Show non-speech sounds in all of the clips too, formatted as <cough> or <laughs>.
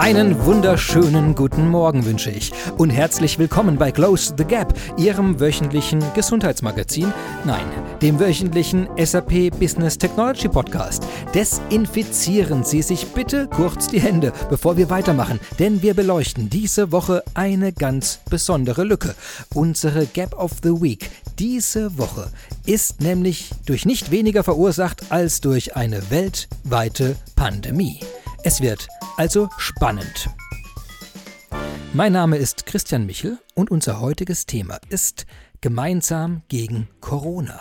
Einen wunderschönen guten Morgen wünsche ich und herzlich willkommen bei Close the Gap, Ihrem wöchentlichen Gesundheitsmagazin. Nein, dem wöchentlichen SAP Business Technology Podcast. Desinfizieren Sie sich bitte kurz die Hände, bevor wir weitermachen, denn wir beleuchten diese Woche eine ganz besondere Lücke. Unsere Gap of the Week. Diese Woche ist nämlich durch nicht weniger verursacht als durch eine weltweite Pandemie. Es wird also spannend. Mein Name ist Christian Michel und unser heutiges Thema ist Gemeinsam gegen Corona.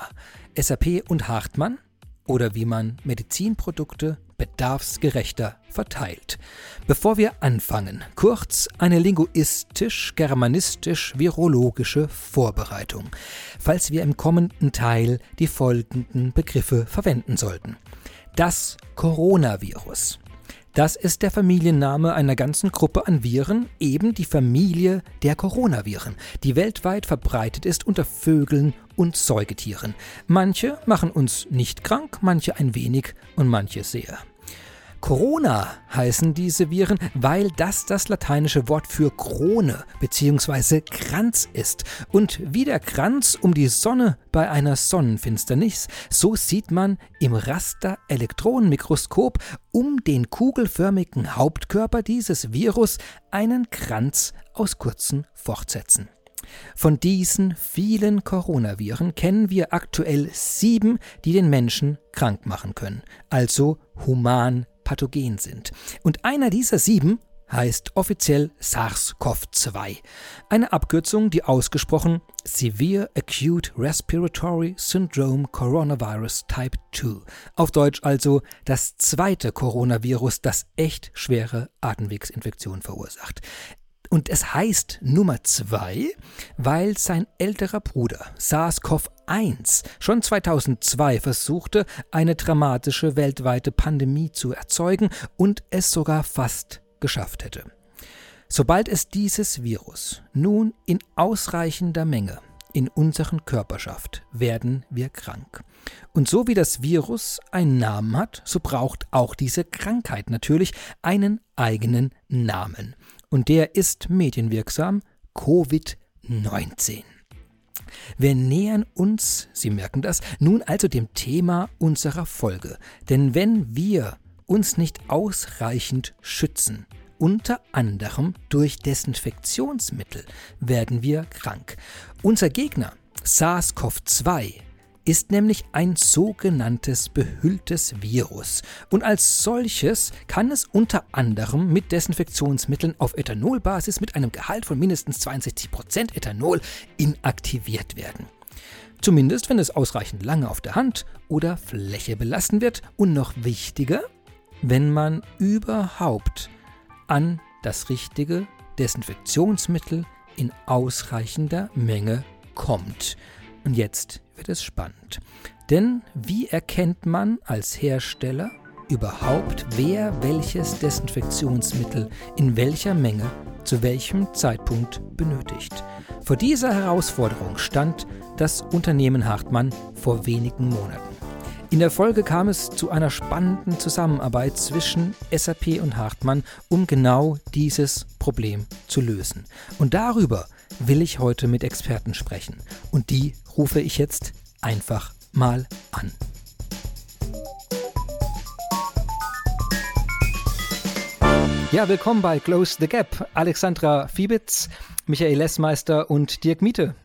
SAP und Hartmann oder wie man Medizinprodukte bedarfsgerechter verteilt. Bevor wir anfangen, kurz eine linguistisch-germanistisch-virologische Vorbereitung, falls wir im kommenden Teil die folgenden Begriffe verwenden sollten. Das Coronavirus. Das ist der Familienname einer ganzen Gruppe an Viren, eben die Familie der Coronaviren, die weltweit verbreitet ist unter Vögeln und Säugetieren. Manche machen uns nicht krank, manche ein wenig und manche sehr. Corona heißen diese Viren, weil das das lateinische Wort für Krone bzw. Kranz ist. Und wie der Kranz um die Sonne bei einer Sonnenfinsternis, so sieht man im Raster-Elektronenmikroskop um den kugelförmigen Hauptkörper dieses Virus einen Kranz aus kurzen Fortsätzen. Von diesen vielen Coronaviren kennen wir aktuell sieben, die den Menschen krank machen können, also human pathogen sind. Und einer dieser sieben heißt offiziell SARS-CoV-2, eine Abkürzung, die ausgesprochen Severe Acute Respiratory Syndrome Coronavirus Type 2, auf Deutsch also das zweite Coronavirus, das echt schwere Atemwegsinfektionen verursacht. Und es heißt Nummer 2, weil sein älterer Bruder SARS-CoV-1 schon 2002 versuchte, eine dramatische weltweite Pandemie zu erzeugen und es sogar fast geschafft hätte. Sobald es dieses Virus nun in ausreichender Menge in unseren Körper schafft, werden wir krank. Und so wie das Virus einen Namen hat, so braucht auch diese Krankheit natürlich einen eigenen Namen und der ist medienwirksam Covid-19. Wir nähern uns, Sie merken das, nun also dem Thema unserer Folge. Denn wenn wir uns nicht ausreichend schützen, unter anderem durch Desinfektionsmittel, werden wir krank. Unser Gegner SARS-CoV-2 ist nämlich ein sogenanntes behülltes Virus. Und als solches kann es unter anderem mit Desinfektionsmitteln auf Ethanolbasis mit einem Gehalt von mindestens 62% Ethanol inaktiviert werden. Zumindest wenn es ausreichend lange auf der Hand oder Fläche belassen wird und noch wichtiger, wenn man überhaupt an das richtige Desinfektionsmittel in ausreichender Menge kommt. Und jetzt wird es spannend. Denn wie erkennt man als Hersteller überhaupt, wer welches Desinfektionsmittel in welcher Menge zu welchem Zeitpunkt benötigt? Vor dieser Herausforderung stand das Unternehmen Hartmann vor wenigen Monaten. In der Folge kam es zu einer spannenden Zusammenarbeit zwischen SAP und Hartmann, um genau dieses Problem zu lösen. Und darüber will ich heute mit Experten sprechen. Und die rufe ich jetzt einfach mal an. Ja, willkommen bei Close the Gap. Alexandra Fiebitz, Michael Lessmeister und Dirk Miete.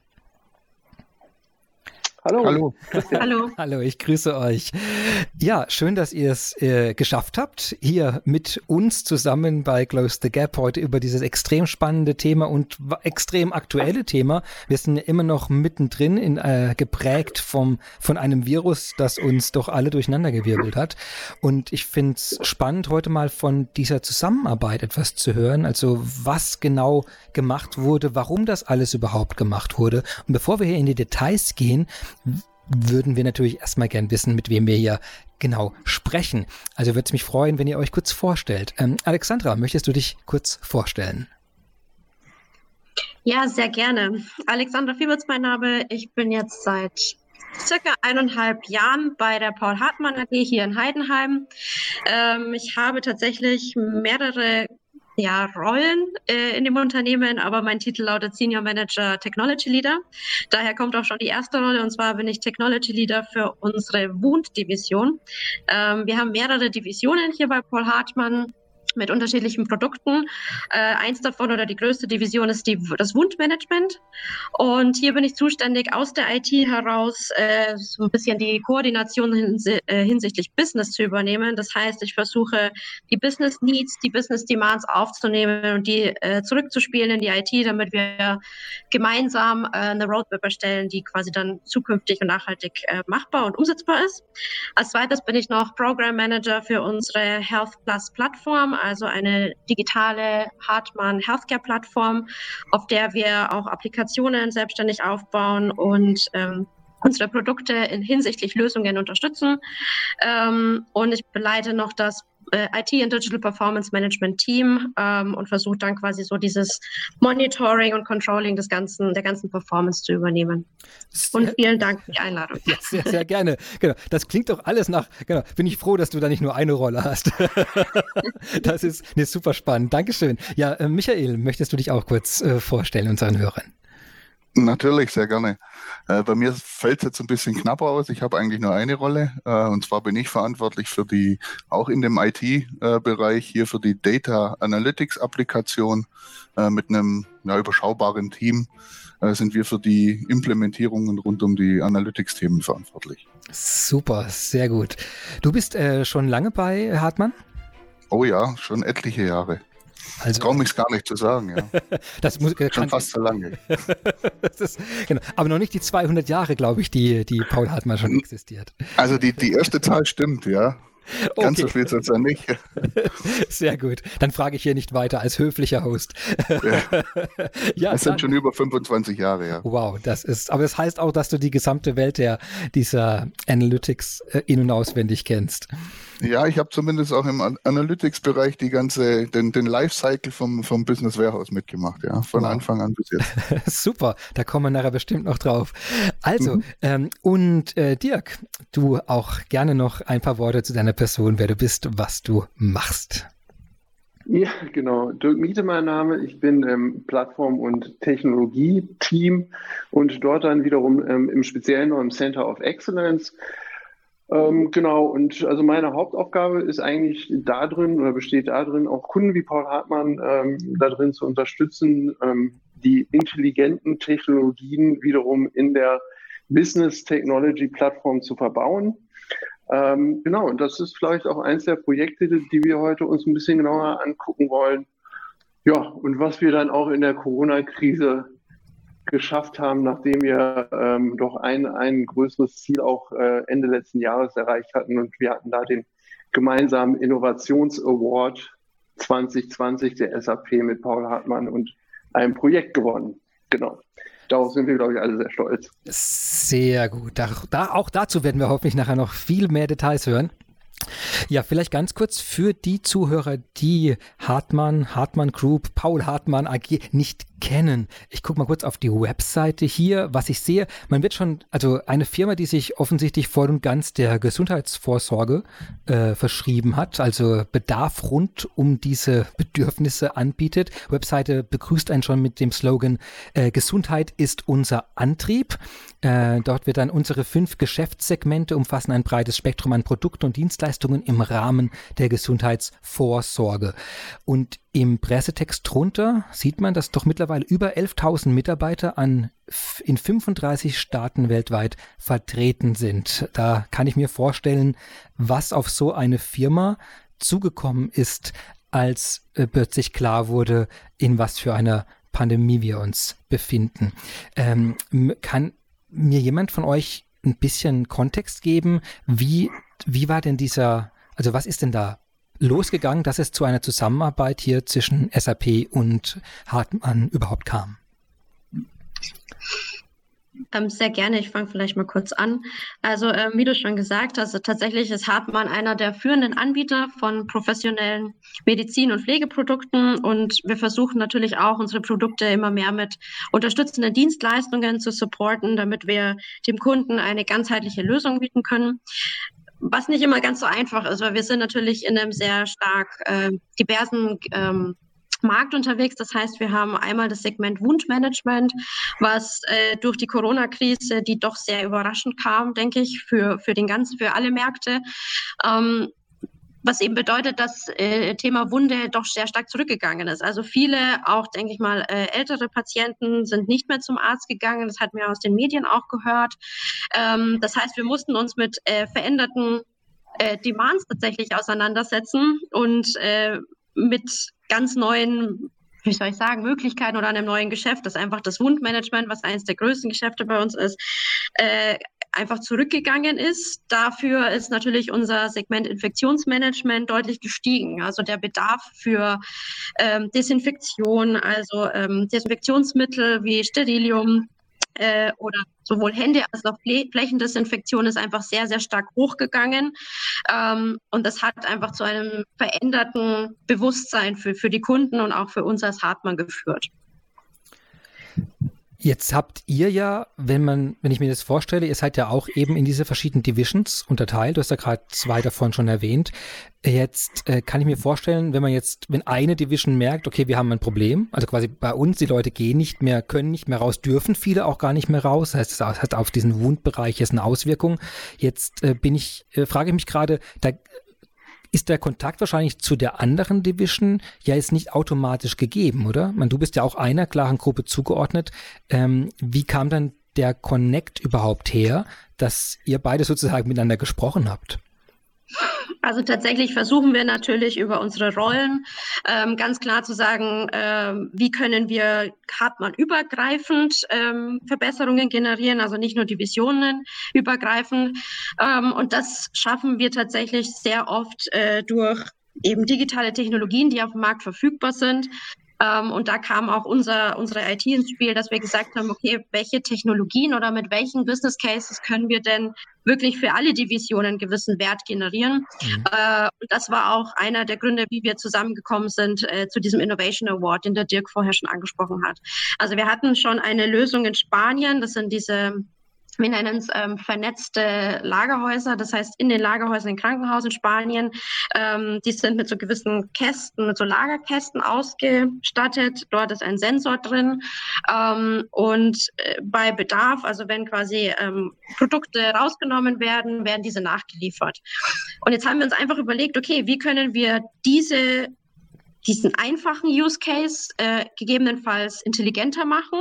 Hallo. Hallo. Hallo. <laughs> Hallo, ich grüße euch. Ja, schön, dass ihr es äh, geschafft habt, hier mit uns zusammen bei Close the Gap heute über dieses extrem spannende Thema und extrem aktuelle Thema. Wir sind ja immer noch mittendrin, in, äh, geprägt vom, von einem Virus, das uns doch alle durcheinandergewirbelt hat. Und ich finde es spannend, heute mal von dieser Zusammenarbeit etwas zu hören. Also was genau gemacht wurde, warum das alles überhaupt gemacht wurde. Und bevor wir hier in die Details gehen, würden wir natürlich erstmal gern wissen, mit wem wir hier genau sprechen. Also würde es mich freuen, wenn ihr euch kurz vorstellt. Ähm, Alexandra, möchtest du dich kurz vorstellen? Ja, sehr gerne. Alexandra Fiebitz, mein Name. Ich bin jetzt seit circa eineinhalb Jahren bei der Paul Hartmann AG hier in Heidenheim. Ähm, ich habe tatsächlich mehrere ja, Rollen äh, in dem Unternehmen, aber mein Titel lautet Senior Manager Technology Leader. Daher kommt auch schon die erste Rolle und zwar bin ich Technology Leader für unsere Wound-Division. Ähm, wir haben mehrere Divisionen hier bei Paul Hartmann mit unterschiedlichen Produkten. Äh, eins davon oder die größte Division ist die, das Wundmanagement. Und hier bin ich zuständig aus der IT heraus, äh, so ein bisschen die Koordination hins äh, hinsichtlich Business zu übernehmen. Das heißt, ich versuche, die Business Needs, die Business Demands aufzunehmen und die äh, zurückzuspielen in die IT, damit wir gemeinsam äh, eine Roadmap erstellen, die quasi dann zukünftig und nachhaltig machbar und umsetzbar ist. Als zweites bin ich noch Program Manager für unsere Health Plus Plattform also eine digitale Hartmann Healthcare Plattform, auf der wir auch Applikationen selbstständig aufbauen und ähm, unsere Produkte in hinsichtlich Lösungen unterstützen. Ähm, und ich beleite noch das IT und Digital Performance Management Team ähm, und versuche dann quasi so dieses Monitoring und Controlling des ganzen, der ganzen Performance zu übernehmen. Und vielen Dank für die Einladung. Ja, <laughs> sehr, sehr gerne. Genau. Das klingt doch alles nach, genau, bin ich froh, dass du da nicht nur eine Rolle hast. <laughs> das ist nee, super spannend. Dankeschön. Ja, äh, Michael, möchtest du dich auch kurz äh, vorstellen unseren Hörern? Natürlich, sehr gerne. Äh, bei mir fällt es jetzt ein bisschen knapper aus. Ich habe eigentlich nur eine Rolle. Äh, und zwar bin ich verantwortlich für die, auch in dem IT-Bereich, hier für die Data Analytics-Applikation äh, mit einem ja, überschaubaren Team äh, sind wir für die Implementierungen rund um die Analytics-Themen verantwortlich. Super, sehr gut. Du bist äh, schon lange bei Hartmann? Oh ja, schon etliche Jahre. Also, Traue mich gar nicht zu sagen, ja. <laughs> das muss, Schon kann, fast zu lange. <laughs> ist, genau. Aber noch nicht die 200 Jahre, glaube ich, die, die Paul Hartmann schon existiert. Also die, die erste Zahl stimmt, ja. <laughs> Ganz okay. so viel sonst ja nicht. Sehr gut. Dann frage ich hier nicht weiter als höflicher Host. Ja, ja das sind schon über 25 Jahre, ja. Wow, das ist, aber das heißt auch, dass du die gesamte Welt der, dieser Analytics äh, in- und auswendig kennst. Ja, ich habe zumindest auch im Analytics-Bereich die ganze, den, den Lifecycle vom, vom Business Warehouse mitgemacht, ja, von wow. Anfang an bis jetzt. <laughs> Super, da kommen wir nachher bestimmt noch drauf. Also, mhm. ähm, und äh, Dirk, du auch gerne noch ein paar Worte zu deiner Person, wer du bist, was du machst. Ja, genau. Dirk Miete mein Name. Ich bin im Plattform- und Technologie-Team und dort dann wiederum ähm, im Speziellen noch im Center of Excellence. Ähm, genau, und also meine Hauptaufgabe ist eigentlich da drin oder besteht darin, auch Kunden wie Paul Hartmann ähm, darin zu unterstützen, ähm, die intelligenten Technologien wiederum in der Business Technology Plattform zu verbauen. Ähm, genau, und das ist vielleicht auch eins der Projekte, die wir heute uns ein bisschen genauer angucken wollen. Ja, und was wir dann auch in der Corona-Krise geschafft haben, nachdem wir ähm, doch ein, ein größeres Ziel auch äh, Ende letzten Jahres erreicht hatten. Und wir hatten da den gemeinsamen Innovations-Award 2020 der SAP mit Paul Hartmann und einem Projekt gewonnen. Genau. Darauf sind wir, glaube ich, alle sehr stolz. Sehr gut. Da, da, auch dazu werden wir hoffentlich nachher noch viel mehr Details hören. Ja, vielleicht ganz kurz für die Zuhörer, die Hartmann, Hartmann Group, Paul Hartmann AG nicht kennen. Ich gucke mal kurz auf die Webseite hier, was ich sehe. Man wird schon, also eine Firma, die sich offensichtlich voll und ganz der Gesundheitsvorsorge äh, verschrieben hat, also Bedarf rund um diese Bedürfnisse anbietet. Webseite begrüßt einen schon mit dem Slogan äh, Gesundheit ist unser Antrieb. Äh, dort wird dann unsere fünf Geschäftssegmente umfassen ein breites Spektrum an Produkten und Dienstleistungen im Rahmen der Gesundheitsvorsorge. Und im Pressetext drunter sieht man, dass doch mittlerweile über 11.000 Mitarbeiter an, in 35 Staaten weltweit vertreten sind. Da kann ich mir vorstellen, was auf so eine Firma zugekommen ist, als äh, plötzlich klar wurde, in was für einer Pandemie wir uns befinden. Ähm, kann mir jemand von euch ein bisschen Kontext geben? Wie, wie war denn dieser, also was ist denn da losgegangen, dass es zu einer Zusammenarbeit hier zwischen SAP und Hartmann überhaupt kam? Ähm, sehr gerne. Ich fange vielleicht mal kurz an. Also, ähm, wie du schon gesagt hast, tatsächlich ist Hartmann einer der führenden Anbieter von professionellen Medizin- und Pflegeprodukten. Und wir versuchen natürlich auch, unsere Produkte immer mehr mit unterstützenden Dienstleistungen zu supporten, damit wir dem Kunden eine ganzheitliche Lösung bieten können was nicht immer ganz so einfach ist, weil wir sind natürlich in einem sehr stark äh, diversen ähm, Markt unterwegs. Das heißt, wir haben einmal das Segment Wundmanagement, was äh, durch die Corona-Krise, die doch sehr überraschend kam, denke ich, für, für den ganzen, für alle Märkte, ähm, was eben bedeutet, dass äh, Thema Wunde doch sehr stark zurückgegangen ist. Also viele, auch denke ich mal, äh, ältere Patienten sind nicht mehr zum Arzt gegangen. Das hat man aus den Medien auch gehört. Ähm, das heißt, wir mussten uns mit äh, veränderten äh, Demands tatsächlich auseinandersetzen und äh, mit ganz neuen wie soll ich sagen, Möglichkeiten oder einem neuen Geschäft, das einfach das Wundmanagement, was eines der größten Geschäfte bei uns ist, äh, einfach zurückgegangen ist. Dafür ist natürlich unser Segment Infektionsmanagement deutlich gestiegen. Also der Bedarf für ähm, Desinfektion, also ähm, Desinfektionsmittel wie Sterilium, äh, oder sowohl Hände als auch Flächendesinfektion ist einfach sehr, sehr stark hochgegangen. Ähm, und das hat einfach zu einem veränderten Bewusstsein für, für die Kunden und auch für uns als Hartmann geführt. Jetzt habt ihr ja, wenn man, wenn ich mir das vorstelle, ihr seid ja auch eben in diese verschiedenen Divisions unterteilt. Du hast ja gerade zwei davon schon erwähnt. Jetzt äh, kann ich mir vorstellen, wenn man jetzt, wenn eine Division merkt, okay, wir haben ein Problem, also quasi bei uns, die Leute gehen nicht mehr, können nicht mehr raus, dürfen viele auch gar nicht mehr raus. Das heißt, es hat auf diesen Wundbereich jetzt eine Auswirkung. Jetzt äh, bin ich, äh, frage ich mich gerade, da ist der Kontakt wahrscheinlich zu der anderen Division ja jetzt nicht automatisch gegeben, oder? Man, du bist ja auch einer klaren Gruppe zugeordnet. Ähm, wie kam dann der Connect überhaupt her, dass ihr beide sozusagen miteinander gesprochen habt? Also tatsächlich versuchen wir natürlich über unsere Rollen ähm, ganz klar zu sagen, ähm, wie können wir Hartmann übergreifend ähm, Verbesserungen generieren, also nicht nur Divisionen übergreifend. Ähm, und das schaffen wir tatsächlich sehr oft äh, durch eben digitale Technologien, die auf dem Markt verfügbar sind. Ähm, und da kam auch unser, unsere IT ins Spiel, dass wir gesagt haben, okay, welche Technologien oder mit welchen Business Cases können wir denn wirklich für alle Divisionen gewissen Wert generieren. Mhm. Äh, und das war auch einer der Gründe, wie wir zusammengekommen sind äh, zu diesem Innovation Award, den der Dirk vorher schon angesprochen hat. Also wir hatten schon eine Lösung in Spanien, das sind diese wir nennen es ähm, vernetzte Lagerhäuser. Das heißt, in den Lagerhäusern in Krankenhausen in Spanien, ähm, die sind mit so gewissen Kästen, mit so Lagerkästen ausgestattet. Dort ist ein Sensor drin. Ähm, und äh, bei Bedarf, also wenn quasi ähm, Produkte rausgenommen werden, werden diese nachgeliefert. Und jetzt haben wir uns einfach überlegt, okay, wie können wir diese diesen einfachen Use Case äh, gegebenenfalls intelligenter machen.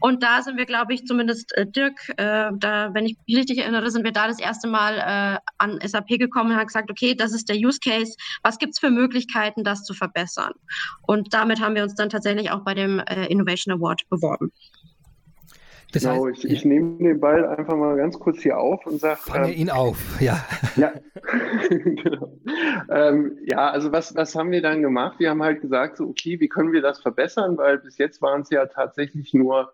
Und da sind wir, glaube ich, zumindest äh, Dirk, äh, da, wenn ich mich richtig erinnere, sind wir da das erste Mal äh, an SAP gekommen und haben gesagt, okay, das ist der Use Case. Was gibt es für Möglichkeiten, das zu verbessern? Und damit haben wir uns dann tatsächlich auch bei dem äh, Innovation Award beworben. Das genau, heißt, ich, ich, nehme den Ball einfach mal ganz kurz hier auf und sage. Fange ähm, ihn auf, ja. Ja, genau. <laughs> ähm, ja, also was, was haben wir dann gemacht? Wir haben halt gesagt, so, okay, wie können wir das verbessern? Weil bis jetzt waren es ja tatsächlich nur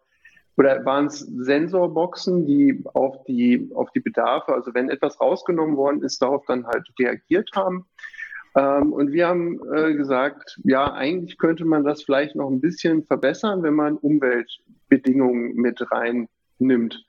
oder waren es Sensorboxen, die auf die, auf die Bedarfe, also wenn etwas rausgenommen worden ist, darauf dann halt reagiert haben. Ähm, und wir haben äh, gesagt, ja, eigentlich könnte man das vielleicht noch ein bisschen verbessern, wenn man Umweltbedingungen mit reinnimmt.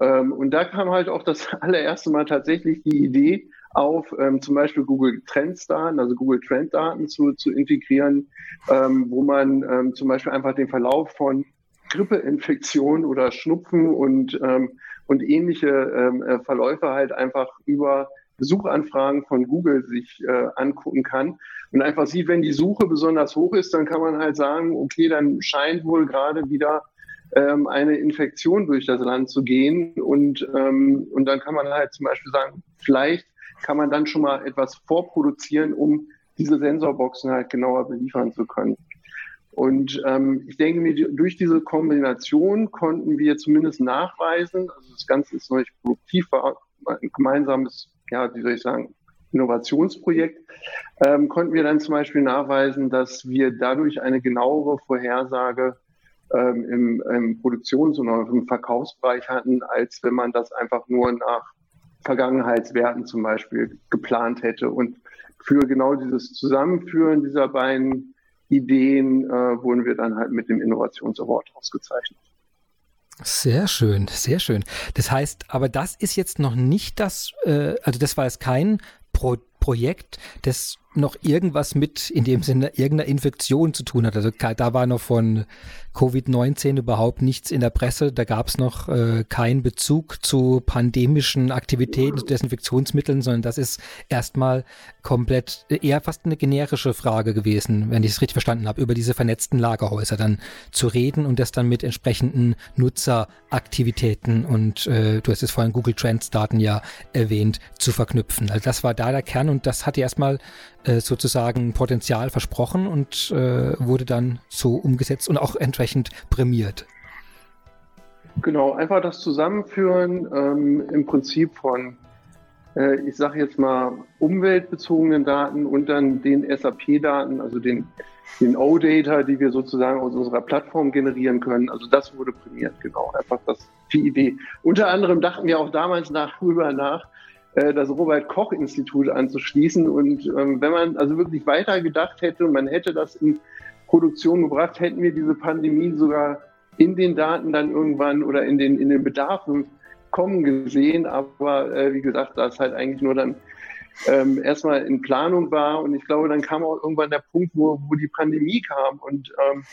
Ähm, und da kam halt auch das <laughs> allererste Mal tatsächlich die Idee auf, ähm, zum Beispiel Google Trends Daten, also Google Trend Daten zu, zu integrieren, ähm, wo man ähm, zum Beispiel einfach den Verlauf von Grippeinfektionen oder Schnupfen und, ähm, und ähnliche äh, Verläufe halt einfach über Suchanfragen von Google sich äh, angucken kann und einfach sieht, wenn die Suche besonders hoch ist, dann kann man halt sagen, okay, dann scheint wohl gerade wieder ähm, eine Infektion durch das Land zu gehen und, ähm, und dann kann man halt zum Beispiel sagen, vielleicht kann man dann schon mal etwas vorproduzieren, um diese Sensorboxen halt genauer beliefern zu können. Und ähm, ich denke mir, durch diese Kombination konnten wir zumindest nachweisen, also das Ganze ist noch nicht produktiv, war ein gemeinsames ja, wie soll ich sagen, Innovationsprojekt, ähm, konnten wir dann zum Beispiel nachweisen, dass wir dadurch eine genauere Vorhersage ähm, im, im Produktions- und im Verkaufsbereich hatten, als wenn man das einfach nur nach Vergangenheitswerten zum Beispiel geplant hätte. Und für genau dieses Zusammenführen dieser beiden Ideen äh, wurden wir dann halt mit dem Innovationsaward ausgezeichnet. Sehr schön, sehr schön. Das heißt, aber das ist jetzt noch nicht das, äh, also das war jetzt kein Pro Projekt, das noch irgendwas mit in dem Sinne irgendeiner Infektion zu tun hat. Also da war noch von Covid-19 überhaupt nichts in der Presse. Da gab es noch äh, keinen Bezug zu pandemischen Aktivitäten, zu Desinfektionsmitteln, sondern das ist erstmal komplett eher fast eine generische Frage gewesen, wenn ich es richtig verstanden habe, über diese vernetzten Lagerhäuser dann zu reden und das dann mit entsprechenden Nutzeraktivitäten und äh, du hast es vorhin Google Trends Daten ja erwähnt, zu verknüpfen. Also das war da der Kern und das hat erstmal äh, sozusagen Potenzial versprochen und äh, wurde dann so umgesetzt und auch entsprechend prämiert. Genau, einfach das Zusammenführen ähm, im Prinzip von, äh, ich sage jetzt mal, umweltbezogenen Daten und dann den SAP-Daten, also den, den O-Data, die wir sozusagen aus unserer Plattform generieren können. Also das wurde prämiert, genau, einfach das, die Idee. Unter anderem dachten wir auch damals nach, darüber nach, das Robert Koch Institut anzuschließen. Und ähm, wenn man also wirklich weiter gedacht hätte und man hätte das in Produktion gebracht, hätten wir diese Pandemie sogar in den Daten dann irgendwann oder in den, in den Bedarfen kommen gesehen. Aber äh, wie gesagt, das halt eigentlich nur dann ähm, erstmal in Planung war. Und ich glaube, dann kam auch irgendwann der Punkt, wo, wo die Pandemie kam. Und, ähm,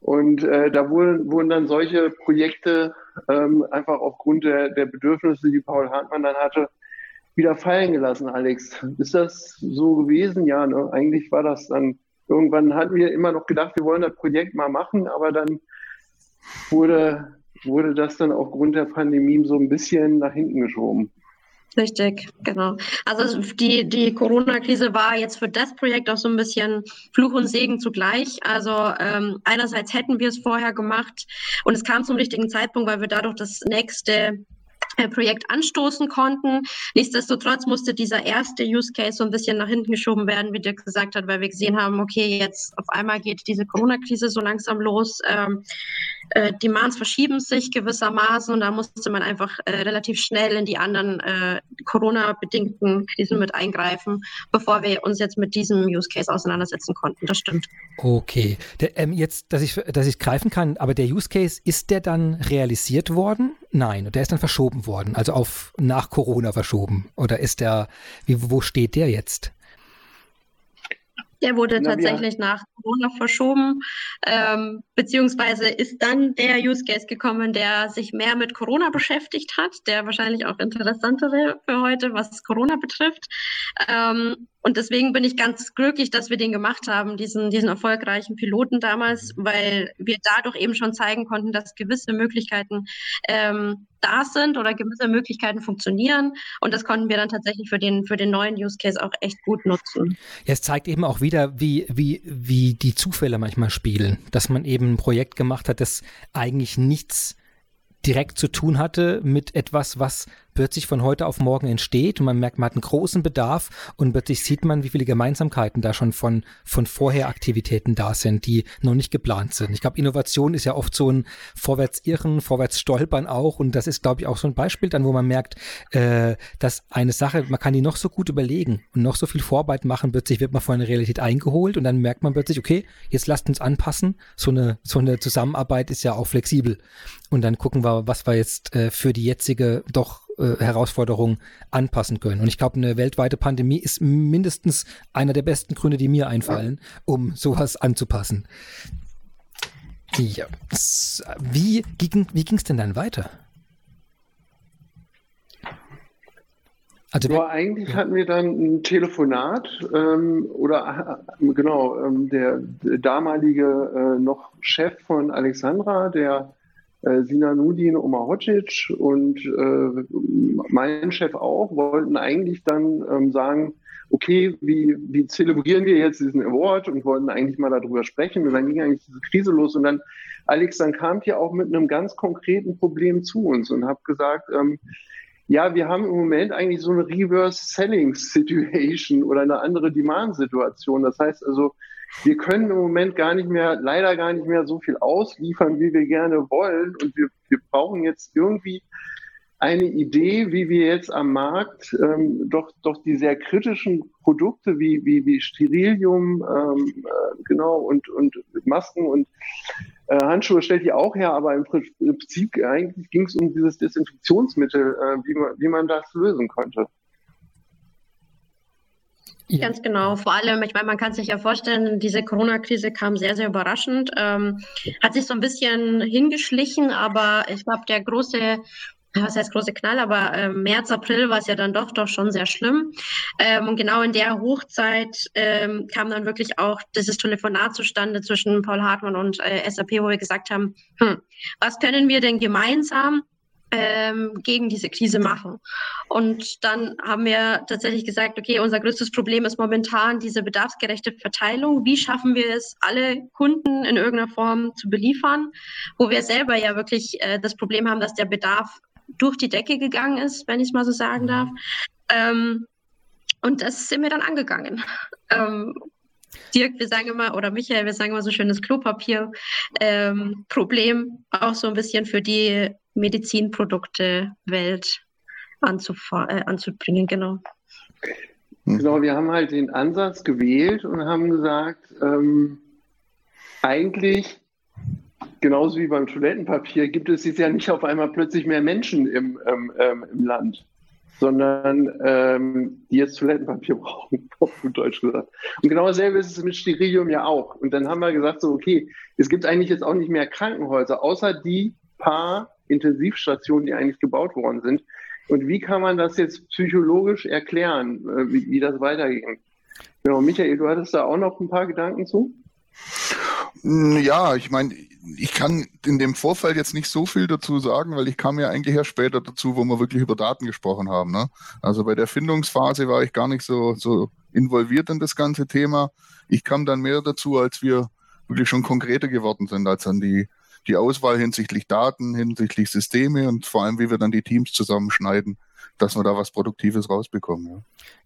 und äh, da wurden, wurden dann solche Projekte ähm, einfach aufgrund der, der Bedürfnisse, die Paul Hartmann dann hatte, wieder fallen gelassen, Alex. Ist das so gewesen? Ja, ne? eigentlich war das dann, irgendwann hatten wir immer noch gedacht, wir wollen das Projekt mal machen, aber dann wurde, wurde das dann aufgrund der Pandemie so ein bisschen nach hinten geschoben. Richtig, genau. Also die, die Corona-Krise war jetzt für das Projekt auch so ein bisschen Fluch und Segen zugleich. Also ähm, einerseits hätten wir es vorher gemacht und es kam zum richtigen Zeitpunkt, weil wir dadurch das nächste Projekt anstoßen konnten. Nichtsdestotrotz musste dieser erste Use Case so ein bisschen nach hinten geschoben werden, wie Dirk gesagt hat, weil wir gesehen haben, okay, jetzt auf einmal geht diese Corona-Krise so langsam los. Ähm, äh, Demands verschieben sich gewissermaßen und da musste man einfach äh, relativ schnell in die anderen äh, Corona-bedingten Krisen mit eingreifen, bevor wir uns jetzt mit diesem Use Case auseinandersetzen konnten. Das stimmt. Okay, der, ähm, jetzt, dass ich dass ich greifen kann, aber der Use Case ist der dann realisiert worden? Nein, der ist dann verschoben worden, also auf nach Corona verschoben. Oder ist der, wie, wo steht der jetzt? Der wurde Na, tatsächlich ja. nach Corona verschoben, ähm, beziehungsweise ist dann der Use Case gekommen, der sich mehr mit Corona beschäftigt hat, der wahrscheinlich auch interessantere für heute, was Corona betrifft. Ähm, und deswegen bin ich ganz glücklich, dass wir den gemacht haben, diesen, diesen erfolgreichen Piloten damals, weil wir dadurch eben schon zeigen konnten, dass gewisse Möglichkeiten ähm, da sind oder gewisse Möglichkeiten funktionieren. Und das konnten wir dann tatsächlich für den, für den neuen Use Case auch echt gut nutzen. Ja, es zeigt eben auch wieder, wie, wie, wie die Zufälle manchmal spielen, dass man eben ein Projekt gemacht hat, das eigentlich nichts direkt zu tun hatte mit etwas, was plötzlich von heute auf morgen entsteht und man merkt, man hat einen großen Bedarf und plötzlich sieht man, wie viele Gemeinsamkeiten da schon von, von vorher Aktivitäten da sind, die noch nicht geplant sind. Ich glaube, Innovation ist ja oft so ein Vorwärtsirren, Vorwärtsstolpern auch und das ist, glaube ich, auch so ein Beispiel dann, wo man merkt, äh, dass eine Sache, man kann die noch so gut überlegen und noch so viel Vorarbeit machen, plötzlich wird man vor eine Realität eingeholt und dann merkt man plötzlich, okay, jetzt lasst uns anpassen. So eine, so eine Zusammenarbeit ist ja auch flexibel. Und dann gucken wir, was wir jetzt äh, für die jetzige doch äh, Herausforderungen anpassen können. Und ich glaube, eine weltweite Pandemie ist mindestens einer der besten Gründe, die mir einfallen, um sowas anzupassen. Ja. Wie ging wie es denn dann weiter? Also ja, eigentlich hatten wir dann ein Telefonat ähm, oder äh, genau ähm, der, der, damalige äh, noch Chef von Alexandra, der äh, Sinanudin Omahodzic und äh, mein Chef auch wollten eigentlich dann ähm, sagen, okay, wie, wie zelebrieren wir jetzt diesen Award und wollten eigentlich mal darüber sprechen. Und dann ging eigentlich diese Krise los und dann, Alex, dann kam hier auch mit einem ganz konkreten Problem zu uns und habe gesagt, ähm, ja, wir haben im Moment eigentlich so eine Reverse Selling Situation oder eine andere Demand Situation. Das heißt also, wir können im Moment gar nicht mehr, leider gar nicht mehr so viel ausliefern, wie wir gerne wollen. Und wir, wir brauchen jetzt irgendwie eine Idee, wie wir jetzt am Markt ähm, doch, doch die sehr kritischen Produkte wie, wie, wie Sterilium, ähm, äh, genau, und, und Masken und äh, Handschuhe stellt die auch her, aber im Prinzip eigentlich ging es um dieses Desinfektionsmittel, äh, wie, man, wie man das lösen könnte. Ja. Ganz genau. Vor allem, ich meine, man kann sich ja vorstellen, diese Corona-Krise kam sehr, sehr überraschend, ähm, hat sich so ein bisschen hingeschlichen, aber ich glaube, der große was heißt große Knall, aber äh, März, April war es ja dann doch doch schon sehr schlimm. Ähm, und genau in der Hochzeit ähm, kam dann wirklich auch dieses Telefonat zustande zwischen Paul Hartmann und äh, SAP, wo wir gesagt haben, hm, was können wir denn gemeinsam ähm, gegen diese Krise machen. Und dann haben wir tatsächlich gesagt, okay, unser größtes Problem ist momentan diese bedarfsgerechte Verteilung. Wie schaffen wir es, alle Kunden in irgendeiner Form zu beliefern, wo wir selber ja wirklich äh, das Problem haben, dass der Bedarf durch die Decke gegangen ist, wenn ich es mal so sagen mhm. darf. Ähm, und das sind wir dann angegangen. Ähm, Dirk, wir sagen immer, oder Michael, wir sagen immer so schönes Klopapier-Problem, ähm, auch so ein bisschen für die Medizinprodukte-Welt äh, anzubringen, genau. Genau, wir haben halt den Ansatz gewählt und haben gesagt, ähm, eigentlich, genauso wie beim Toilettenpapier, gibt es jetzt ja nicht auf einmal plötzlich mehr Menschen im, ähm, ähm im Land sondern ähm, die jetzt Toilettenpapier <laughs> brauchen, auf Deutsch gesagt. Und genau dasselbe ist es mit Sterilium ja auch. Und dann haben wir gesagt, so, okay, es gibt eigentlich jetzt auch nicht mehr Krankenhäuser, außer die paar Intensivstationen, die eigentlich gebaut worden sind. Und wie kann man das jetzt psychologisch erklären, äh, wie, wie das weitergeht? Genau, Michael, du hattest da auch noch ein paar Gedanken zu? Ja, ich meine, ich kann in dem Vorfall jetzt nicht so viel dazu sagen, weil ich kam ja eigentlich erst später dazu, wo wir wirklich über Daten gesprochen haben. Ne? Also bei der Findungsphase war ich gar nicht so, so involviert in das ganze Thema. Ich kam dann mehr dazu, als wir wirklich schon konkreter geworden sind, als an die, die Auswahl hinsichtlich Daten, hinsichtlich Systeme und vor allem, wie wir dann die Teams zusammenschneiden, dass wir da was Produktives rausbekommen. Ja.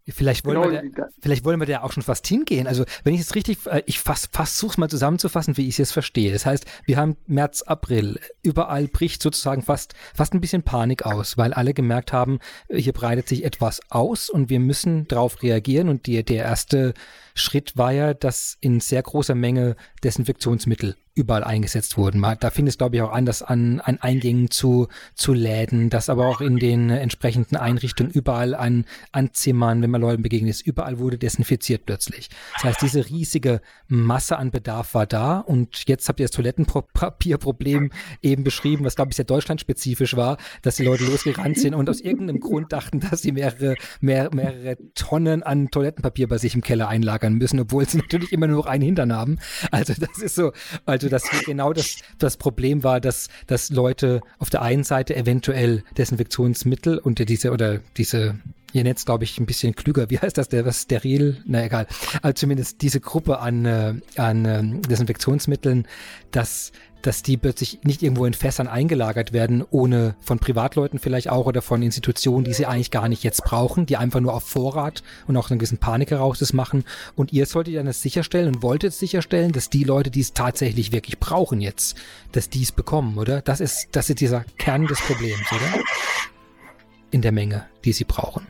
Vielleicht wollen, genau, wir da, vielleicht wollen wir da auch schon fast hingehen. Also, wenn ich es richtig, äh, ich fast versuche es mal zusammenzufassen, wie ich es jetzt verstehe. Das heißt, wir haben März, April, überall bricht sozusagen fast, fast ein bisschen Panik aus, weil alle gemerkt haben, hier breitet sich etwas aus und wir müssen darauf reagieren. Und die, der erste Schritt war ja, dass in sehr großer Menge Desinfektionsmittel überall eingesetzt wurden. Da fing es, glaube ich, auch an, dass an, an Eingängen zu, zu Läden, dass aber auch in den entsprechenden Einrichtungen überall an, an Zimmern, wenn man Leuten begegnet ist, überall wurde desinfiziert plötzlich. Das heißt, diese riesige Masse an Bedarf war da und jetzt habt ihr das Toilettenpapierproblem eben beschrieben, was, glaube ich, sehr deutschlandspezifisch war, dass die Leute losgerannt sind und aus irgendeinem Grund dachten, dass sie mehrere, mehr, mehrere Tonnen an Toilettenpapier bei sich im Keller einlagern müssen, obwohl sie natürlich immer nur noch einen Hintern haben. Also das ist so, also dass genau das, das Problem war, dass, dass Leute auf der einen Seite eventuell Desinfektionsmittel und diese oder diese ihr nennt es, glaube ich, ein bisschen klüger. Wie heißt das? Der was steril? Na egal. Also zumindest diese Gruppe an, äh, an äh, Desinfektionsmitteln, dass dass die plötzlich nicht irgendwo in Fässern eingelagert werden, ohne von Privatleuten vielleicht auch oder von Institutionen, die sie eigentlich gar nicht jetzt brauchen, die einfach nur auf Vorrat und auch einen gewissen Panik heraus das machen. Und ihr solltet dann das sicherstellen und wolltet sicherstellen, dass die Leute, die es tatsächlich wirklich brauchen jetzt, dass die es bekommen, oder? Das ist, das ist dieser Kern des Problems, oder? In der Menge, die sie brauchen.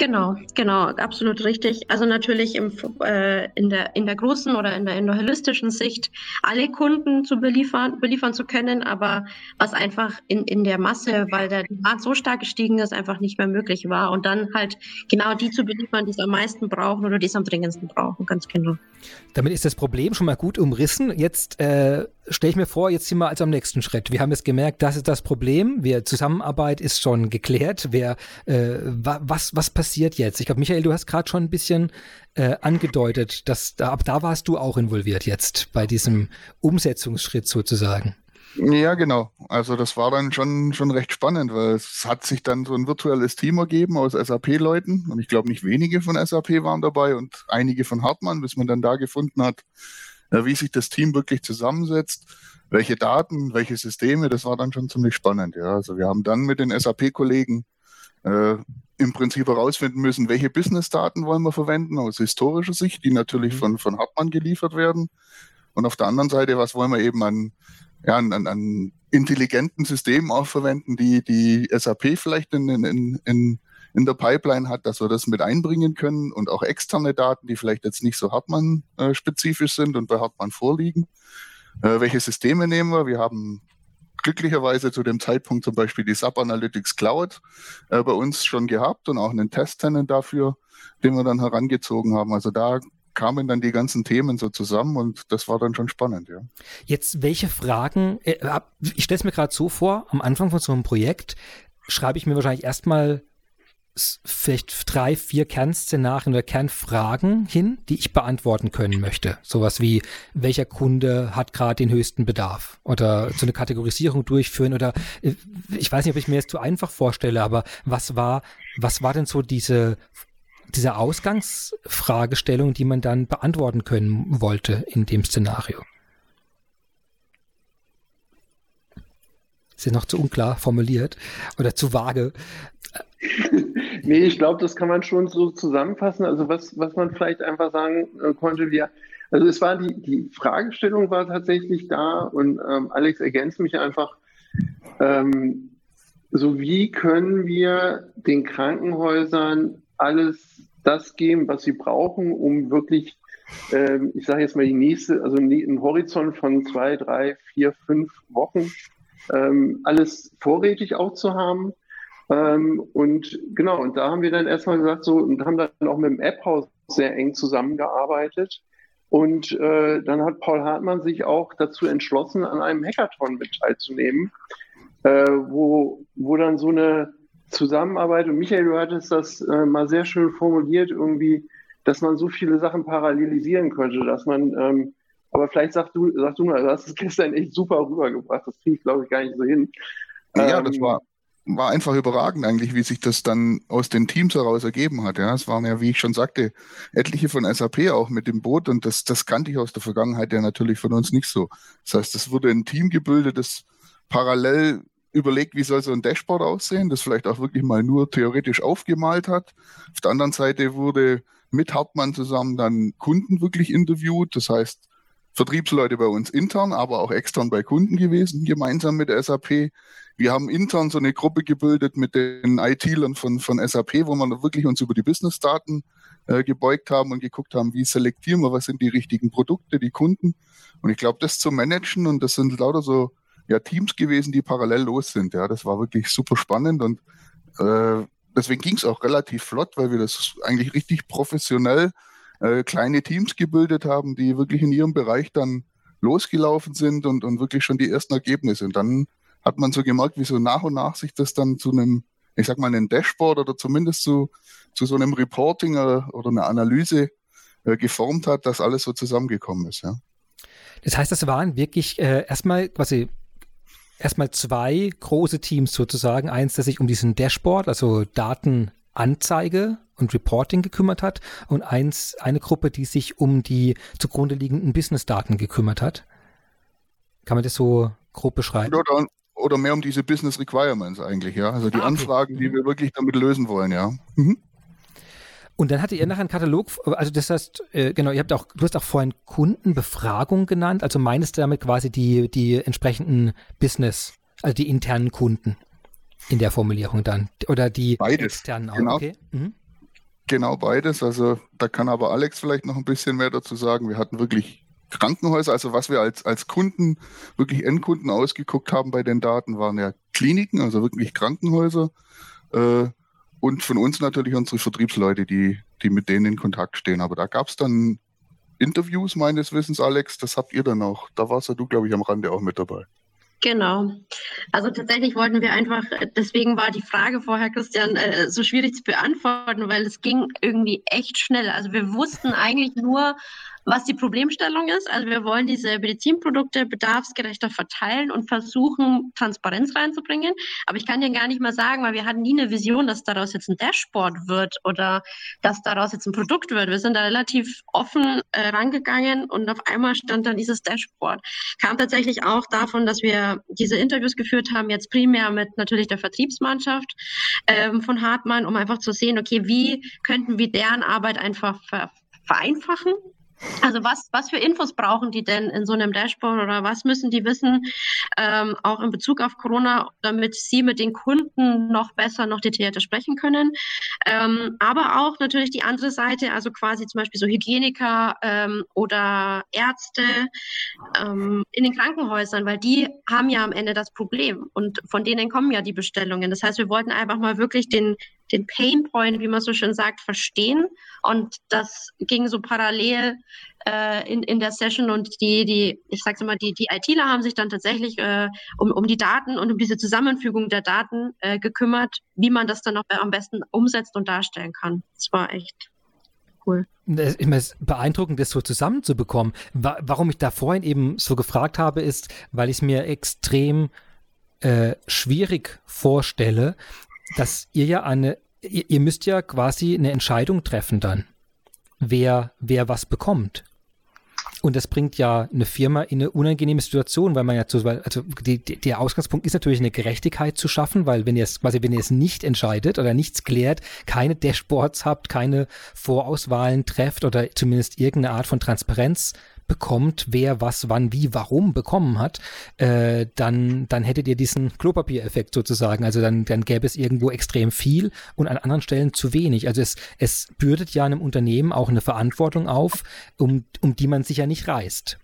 Genau, genau, absolut richtig. Also natürlich im, äh, in, der, in der großen oder in der, in der holistischen Sicht alle Kunden zu beliefern, beliefern zu können, aber was einfach in, in der Masse, weil der Demand so stark gestiegen ist, einfach nicht mehr möglich war. Und dann halt genau die zu beliefern, die es am meisten brauchen oder die es am dringendsten brauchen, ganz genau. Damit ist das Problem schon mal gut umrissen. Jetzt äh, stelle ich mir vor, jetzt sind wir als am nächsten Schritt. Wir haben es gemerkt, das ist das Problem. Wir Zusammenarbeit ist schon geklärt. Wer, äh, was, was passiert jetzt? Ich glaube, Michael, du hast gerade schon ein bisschen äh, angedeutet, dass da, ab da warst du auch involviert jetzt bei diesem Umsetzungsschritt sozusagen. Ja, genau. Also das war dann schon, schon recht spannend, weil es hat sich dann so ein virtuelles Team ergeben aus SAP-Leuten und ich glaube nicht wenige von SAP waren dabei und einige von Hartmann, bis man dann da gefunden hat, wie sich das Team wirklich zusammensetzt, welche Daten, welche Systeme, das war dann schon ziemlich spannend. Ja, also wir haben dann mit den SAP-Kollegen äh, im Prinzip herausfinden müssen, welche Business-Daten wollen wir verwenden aus historischer Sicht, die natürlich mhm. von, von Hartmann geliefert werden. Und auf der anderen Seite, was wollen wir eben an, ja, an, an intelligenten Systemen auch verwenden, die die SAP vielleicht in, in, in, in der Pipeline hat, dass wir das mit einbringen können und auch externe Daten, die vielleicht jetzt nicht so Hartmann-spezifisch sind und bei Hartmann vorliegen. Äh, welche Systeme nehmen wir? Wir haben glücklicherweise zu dem Zeitpunkt zum Beispiel die SAP Analytics Cloud äh, bei uns schon gehabt und auch einen Testtenant dafür, den wir dann herangezogen haben. Also da kamen dann die ganzen Themen so zusammen und das war dann schon spannend, ja. Jetzt, welche Fragen, äh, ich stelle es mir gerade so vor, am Anfang von so einem Projekt schreibe ich mir wahrscheinlich erstmal vielleicht drei, vier Kernszenarien oder Kernfragen hin, die ich beantworten können möchte. Sowas wie, welcher Kunde hat gerade den höchsten Bedarf? Oder so eine Kategorisierung durchführen oder äh, ich weiß nicht, ob ich mir das zu einfach vorstelle, aber was war, was war denn so diese, diese Ausgangsfragestellung, die man dann beantworten können wollte in dem Szenario? Ist ja noch zu unklar formuliert oder zu vage. <laughs> nee, ich glaube, das kann man schon so zusammenfassen. Also was, was man vielleicht einfach sagen äh, konnte, wir, also es war die, die Fragestellung war tatsächlich da und ähm, Alex ergänzt mich einfach. Ähm, so wie können wir den Krankenhäusern alles das geben, was sie brauchen, um wirklich, ähm, ich sage jetzt mal die nächste, also einen Horizont von zwei, drei, vier, fünf Wochen ähm, alles vorrätig auch zu haben ähm, und genau, und da haben wir dann erstmal gesagt, so, und haben dann auch mit dem App-Haus sehr eng zusammengearbeitet. Und äh, dann hat Paul Hartmann sich auch dazu entschlossen, an einem Hackathon mit teilzunehmen, äh, wo, wo dann so eine Zusammenarbeit, und Michael, du hattest das äh, mal sehr schön formuliert, irgendwie, dass man so viele Sachen parallelisieren könnte, dass man, ähm, aber vielleicht sagst du, sagst du mal, du hast es gestern echt super rübergebracht, das kriege ich, glaube ich, gar nicht so hin. Ja, ähm, das war, war einfach überragend eigentlich, wie sich das dann aus den Teams heraus ergeben hat. Ja, es waren ja, wie ich schon sagte, etliche von SAP auch mit dem Boot und das, das kannte ich aus der Vergangenheit ja natürlich von uns nicht so. Das heißt, es wurde ein Team gebildet, das parallel überlegt, wie soll so ein Dashboard aussehen, das vielleicht auch wirklich mal nur theoretisch aufgemalt hat. Auf der anderen Seite wurde mit Hartmann zusammen dann Kunden wirklich interviewt. Das heißt, Vertriebsleute bei uns intern, aber auch extern bei Kunden gewesen, gemeinsam mit SAP. Wir haben intern so eine Gruppe gebildet mit den IT-Lern von, von SAP, wo wir wirklich uns über die Business-Daten äh, gebeugt haben und geguckt haben, wie selektieren wir, was sind die richtigen Produkte, die Kunden. Und ich glaube, das zu managen und das sind lauter so ja, Teams gewesen, die parallel los sind. Ja, das war wirklich super spannend und äh, deswegen ging es auch relativ flott, weil wir das eigentlich richtig professionell äh, kleine Teams gebildet haben, die wirklich in ihrem Bereich dann losgelaufen sind und, und wirklich schon die ersten Ergebnisse. Und dann hat man so gemerkt, wie so nach und nach sich das dann zu einem, ich sag mal, einem Dashboard oder zumindest zu, zu so einem Reporting oder, äh, oder einer Analyse äh, geformt hat, dass alles so zusammengekommen ist. Ja. Das heißt, das waren wirklich äh, erstmal quasi erstmal zwei große Teams sozusagen. Eins, das sich um diesen Dashboard, also Datenanzeige und Reporting gekümmert hat und eins, eine Gruppe, die sich um die zugrunde liegenden Business-Daten gekümmert hat. Kann man das so grob beschreiben? Oder, oder mehr um diese Business Requirements eigentlich, ja. Also die ah, okay. Anfragen, die wir wirklich damit lösen wollen, ja. Mhm. Und dann hattet ihr nachher einen Katalog, also das heißt, äh, genau, ihr habt auch, du hast auch vorhin Kundenbefragung genannt, also meinst du damit quasi die, die entsprechenden Business, also die internen Kunden in der Formulierung dann, oder die Beides. externen auch, genau. okay? Mhm. Genau beides. Also da kann aber Alex vielleicht noch ein bisschen mehr dazu sagen. Wir hatten wirklich Krankenhäuser, also was wir als, als Kunden, wirklich Endkunden ausgeguckt haben bei den Daten, waren ja Kliniken, also wirklich Krankenhäuser. Äh, und von uns natürlich unsere Vertriebsleute, die, die mit denen in Kontakt stehen. Aber da gab es dann Interviews meines Wissens, Alex, das habt ihr dann auch. Da warst ja du, glaube ich, am Rande auch mit dabei. Genau. Also tatsächlich wollten wir einfach, deswegen war die Frage vorher, Christian, äh, so schwierig zu beantworten, weil es ging irgendwie echt schnell. Also wir wussten eigentlich nur, was die Problemstellung ist. Also wir wollen diese Medizinprodukte bedarfsgerechter verteilen und versuchen, Transparenz reinzubringen. Aber ich kann dir gar nicht mal sagen, weil wir hatten nie eine Vision, dass daraus jetzt ein Dashboard wird oder dass daraus jetzt ein Produkt wird. Wir sind da relativ offen äh, rangegangen und auf einmal stand dann dieses Dashboard. Kam tatsächlich auch davon, dass wir diese Interviews geführt haben, jetzt primär mit natürlich der Vertriebsmannschaft ähm, von Hartmann, um einfach zu sehen, okay, wie könnten wir deren Arbeit einfach ver vereinfachen Also was, was für Infos brauchen die denn in so einem Dashboard oder was müssen die wissen, ähm, auch in Bezug auf Corona, damit sie mit den Kunden noch besser, noch detaillierter sprechen können. Ähm, aber auch natürlich die andere Seite, also quasi zum Beispiel so Hygieniker ähm, oder Ärzte ähm, in den Krankenhäusern, weil die haben ja am Ende das Problem und von denen kommen ja die Bestellungen. Das heißt, wir wollten einfach mal wirklich den, den Pain Point, wie man so schön sagt, verstehen. Und das ging so parallel äh, in, in der Session und die, die, ich sag's immer, die, die ITler haben sich dann tatsächlich äh, um, um die Daten und um diese Zusammenfügung der Daten äh, gekümmert, wie man das dann auch am besten umsetzt und darstellen kann. Das war echt cool. Es ist beeindruckend, das so zusammenzubekommen. Warum ich da vorhin eben so gefragt habe, ist, weil ich es mir extrem äh, schwierig vorstelle, dass ihr ja eine, ihr, ihr müsst ja quasi eine Entscheidung treffen dann, wer, wer was bekommt. Und das bringt ja eine Firma in eine unangenehme Situation, weil man ja zu, also die, die, der Ausgangspunkt ist natürlich eine Gerechtigkeit zu schaffen, weil wenn ihr es quasi, wenn ihr es nicht entscheidet oder nichts klärt, keine Dashboards habt, keine Vorauswahlen trefft oder zumindest irgendeine Art von Transparenz bekommt, wer was, wann, wie, warum bekommen hat, äh, dann, dann hättet ihr diesen Klopapiereffekt sozusagen. Also dann, dann gäbe es irgendwo extrem viel und an anderen Stellen zu wenig. Also es, es bürdet ja einem Unternehmen auch eine Verantwortung auf, um, um die man sich ja nicht reißt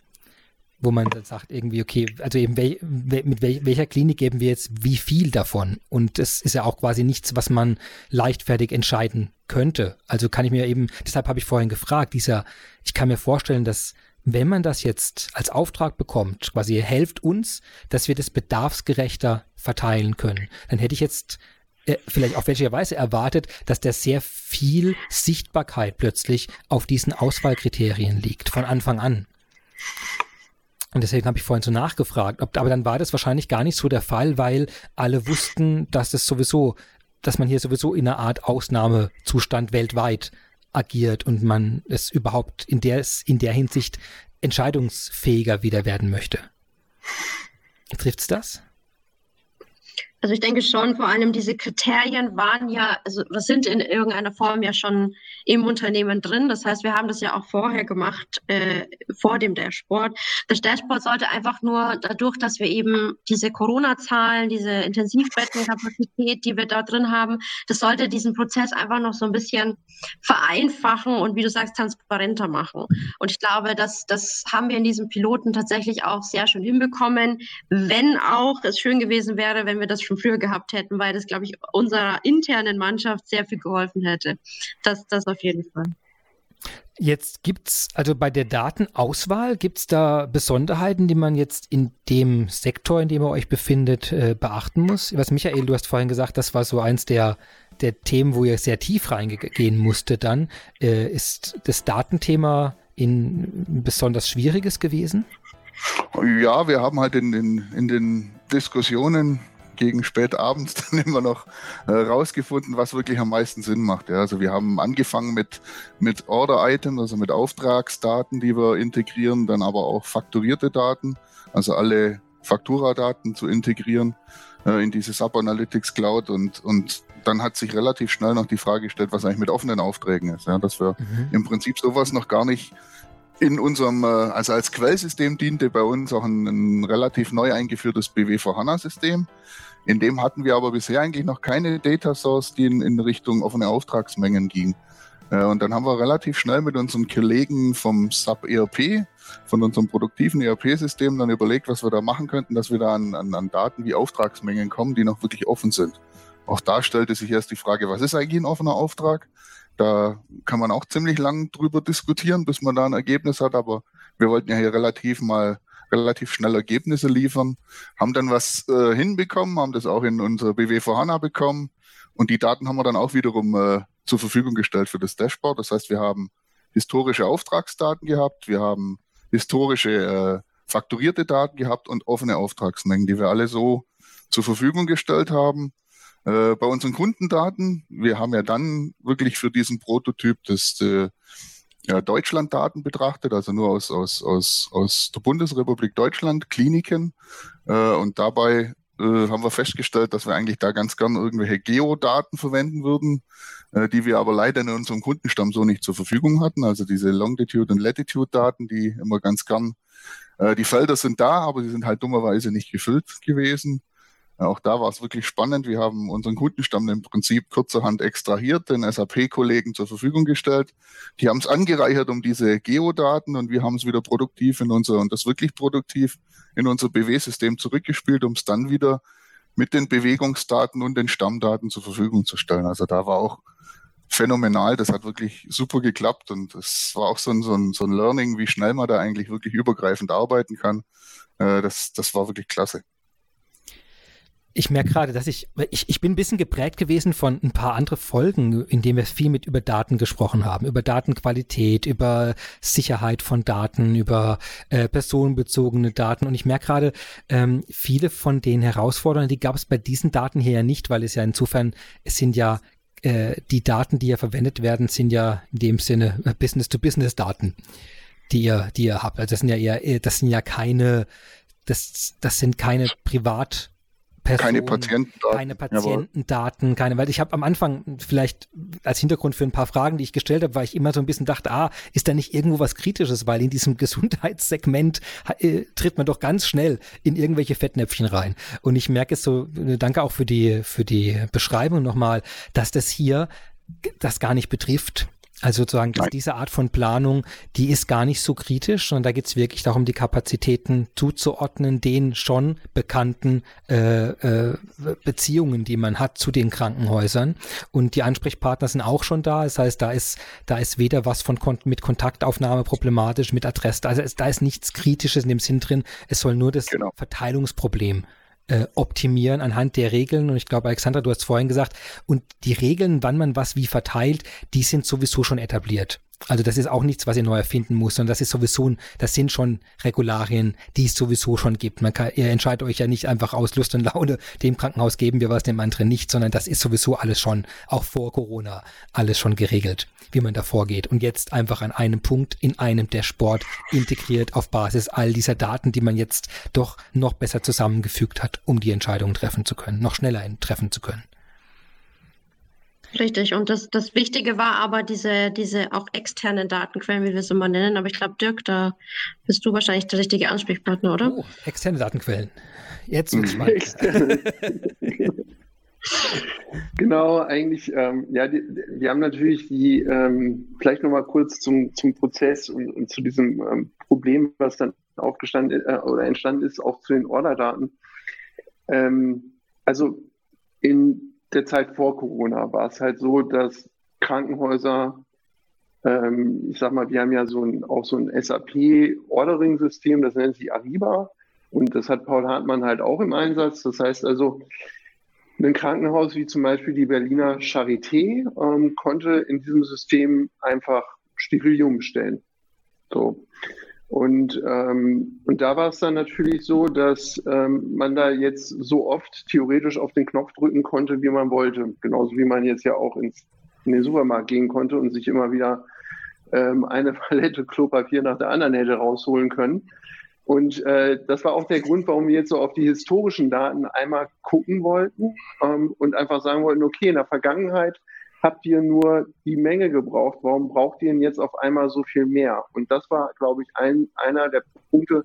wo man dann sagt irgendwie, okay, also eben wel, mit wel, welcher Klinik geben wir jetzt wie viel davon? Und das ist ja auch quasi nichts, was man leichtfertig entscheiden könnte. Also kann ich mir eben, deshalb habe ich vorhin gefragt, dieser, ich kann mir vorstellen, dass wenn man das jetzt als Auftrag bekommt, quasi helft uns, dass wir das bedarfsgerechter verteilen können, dann hätte ich jetzt äh, vielleicht auf welche Weise erwartet, dass da sehr viel Sichtbarkeit plötzlich auf diesen Auswahlkriterien liegt, von Anfang an. Und deswegen habe ich vorhin so nachgefragt. Ob, aber dann war das wahrscheinlich gar nicht so der Fall, weil alle wussten, dass das sowieso, dass man hier sowieso in einer Art Ausnahmezustand weltweit agiert und man es überhaupt in der, in der Hinsicht entscheidungsfähiger wieder werden möchte. Trifft's das? Also ich denke schon, vor allem diese Kriterien waren ja, also was sind in irgendeiner Form ja schon im Unternehmen drin. Das heißt, wir haben das ja auch vorher gemacht, äh, vor dem Dashboard. Das Dashboard sollte einfach nur dadurch, dass wir eben diese Corona-Zahlen, diese Intensivbettenkapazität, die wir da drin haben, das sollte diesen Prozess einfach noch so ein bisschen vereinfachen und wie du sagst, transparenter machen. Und ich glaube, dass das haben wir in diesem Piloten tatsächlich auch sehr schön hinbekommen, wenn auch es schön gewesen wäre, wenn wir das schon früher gehabt hätten, weil das, glaube ich, unserer internen Mannschaft sehr viel geholfen hätte. Das, das auf jeden Fall. Jetzt gibt es, also bei der Datenauswahl, gibt es da Besonderheiten, die man jetzt in dem Sektor, in dem ihr euch befindet, äh, beachten muss? Was Michael, du hast vorhin gesagt, das war so eins der, der Themen, wo ihr sehr tief reingehen musste dann. Äh, ist das Datenthema in besonders schwieriges gewesen? Ja, wir haben halt in, in, in den Diskussionen gegen spät abends <laughs> dann immer noch äh, rausgefunden, was wirklich am meisten Sinn macht. Ja. Also wir haben angefangen mit, mit Order-Items, also mit Auftragsdaten, die wir integrieren, dann aber auch fakturierte Daten, also alle Fakturadaten zu integrieren äh, in diese Sub Analytics Cloud und, und dann hat sich relativ schnell noch die Frage gestellt, was eigentlich mit offenen Aufträgen ist. Ja, dass wir mhm. im Prinzip sowas noch gar nicht in unserem, äh, also als Quellsystem diente bei uns auch ein, ein relativ neu eingeführtes BW4 HANA-System. In dem hatten wir aber bisher eigentlich noch keine Data Source, die in, in Richtung offene Auftragsmengen ging. Äh, und dann haben wir relativ schnell mit unseren Kollegen vom SAP ERP, von unserem produktiven ERP-System, dann überlegt, was wir da machen könnten, dass wir da an, an, an Daten wie Auftragsmengen kommen, die noch wirklich offen sind. Auch da stellte sich erst die Frage, was ist eigentlich ein offener Auftrag? Da kann man auch ziemlich lang drüber diskutieren, bis man da ein Ergebnis hat, aber wir wollten ja hier relativ mal relativ schnell Ergebnisse liefern, haben dann was äh, hinbekommen, haben das auch in unser BW4 HANA bekommen und die Daten haben wir dann auch wiederum äh, zur Verfügung gestellt für das Dashboard. Das heißt, wir haben historische Auftragsdaten gehabt, wir haben historische äh, fakturierte Daten gehabt und offene Auftragsmengen, die wir alle so zur Verfügung gestellt haben. Äh, bei unseren Kundendaten, wir haben ja dann wirklich für diesen Prototyp das äh, ja, Deutschland-Daten betrachtet, also nur aus, aus, aus, aus der Bundesrepublik Deutschland, Kliniken. Äh, und dabei äh, haben wir festgestellt, dass wir eigentlich da ganz gern irgendwelche Geodaten verwenden würden, äh, die wir aber leider in unserem Kundenstamm so nicht zur Verfügung hatten. Also diese Longitude- und Latitude-Daten, die immer ganz gern, äh, die Felder sind da, aber sie sind halt dummerweise nicht gefüllt gewesen. Auch da war es wirklich spannend. Wir haben unseren Kundenstamm im Prinzip kurzerhand extrahiert, den SAP-Kollegen zur Verfügung gestellt. Die haben es angereichert um diese Geodaten und wir haben es wieder produktiv in unser, und das wirklich produktiv in unser BW-System zurückgespielt, um es dann wieder mit den Bewegungsdaten und den Stammdaten zur Verfügung zu stellen. Also da war auch phänomenal. Das hat wirklich super geklappt und es war auch so ein, so, ein, so ein Learning, wie schnell man da eigentlich wirklich übergreifend arbeiten kann. Äh, das, das war wirklich klasse. Ich merke gerade, dass ich, ich, ich bin ein bisschen geprägt gewesen von ein paar andere Folgen, in denen wir viel mit über Daten gesprochen haben, über Datenqualität, über Sicherheit von Daten, über äh, personenbezogene Daten. Und ich merke gerade, ähm, viele von den Herausforderungen, die gab es bei diesen Daten hier ja nicht, weil es ja insofern, es sind ja äh, die Daten, die ja verwendet werden, sind ja in dem Sinne äh, Business-to-Business-Daten, die ihr, die ihr habt. Also das sind ja eher, äh, das sind ja keine, das, das sind keine Privat- Person, keine Patientendaten. Keine Patientendaten, keine, weil ich habe am Anfang vielleicht als Hintergrund für ein paar Fragen, die ich gestellt habe, weil ich immer so ein bisschen dachte, ah, ist da nicht irgendwo was Kritisches, weil in diesem <laughs> Gesundheitssegment äh, tritt man doch ganz schnell in irgendwelche Fettnäpfchen rein. Und ich merke es so, äh, danke auch für die, für die Beschreibung nochmal, dass das hier das gar nicht betrifft. Also sozusagen, dass diese Art von Planung, die ist gar nicht so kritisch, sondern da geht es wirklich darum, die Kapazitäten zuzuordnen, den schon bekannten äh, äh, Beziehungen, die man hat zu den Krankenhäusern. Und die Ansprechpartner sind auch schon da. Das heißt, da ist, da ist weder was von mit Kontaktaufnahme problematisch, mit Adresse, also es, da ist nichts Kritisches in dem Sinn drin. Es soll nur das genau. Verteilungsproblem äh, optimieren anhand der Regeln. Und ich glaube, Alexandra, du hast vorhin gesagt, und die Regeln, wann man was wie verteilt, die sind sowieso schon etabliert. Also das ist auch nichts, was ihr neu erfinden muss, sondern das ist sowieso, das sind schon Regularien, die es sowieso schon gibt. Man kann, ihr entscheidet euch ja nicht einfach aus Lust und Laune, dem Krankenhaus geben wir was, dem anderen nicht, sondern das ist sowieso alles schon, auch vor Corona, alles schon geregelt, wie man da vorgeht. Und jetzt einfach an einem Punkt in einem Sport integriert auf Basis all dieser Daten, die man jetzt doch noch besser zusammengefügt hat, um die Entscheidungen treffen zu können, noch schneller treffen zu können. Richtig, und das, das Wichtige war aber diese, diese auch externen Datenquellen, wie wir es immer nennen. Aber ich glaube, Dirk, da bist du wahrscheinlich der richtige Ansprechpartner, oder? Oh, externe Datenquellen. Jetzt wird's <laughs> spannend. <laughs> genau, eigentlich, ähm, ja, die, wir haben natürlich die, ähm, vielleicht nochmal kurz zum, zum Prozess und, und zu diesem ähm, Problem, was dann aufgestanden äh, oder entstanden ist, auch zu den Orderdaten. Ähm, also in der Zeit vor Corona war es halt so, dass Krankenhäuser, ähm, ich sag mal, wir haben ja so ein, auch so ein SAP-Ordering-System, das nennt sich Ariba. Und das hat Paul Hartmann halt auch im Einsatz. Das heißt also, ein Krankenhaus wie zum Beispiel die Berliner Charité ähm, konnte in diesem System einfach Sterilium bestellen. So. Und, ähm, und da war es dann natürlich so, dass ähm, man da jetzt so oft theoretisch auf den Knopf drücken konnte, wie man wollte. Genauso wie man jetzt ja auch ins, in den Supermarkt gehen konnte und sich immer wieder ähm, eine <laughs> Palette Klopapier nach der anderen hätte rausholen können. Und äh, das war auch der Grund, warum wir jetzt so auf die historischen Daten einmal gucken wollten ähm, und einfach sagen wollten, okay, in der Vergangenheit habt ihr nur die Menge gebraucht? Warum braucht ihr denn jetzt auf einmal so viel mehr? Und das war, glaube ich, ein, einer der Punkte,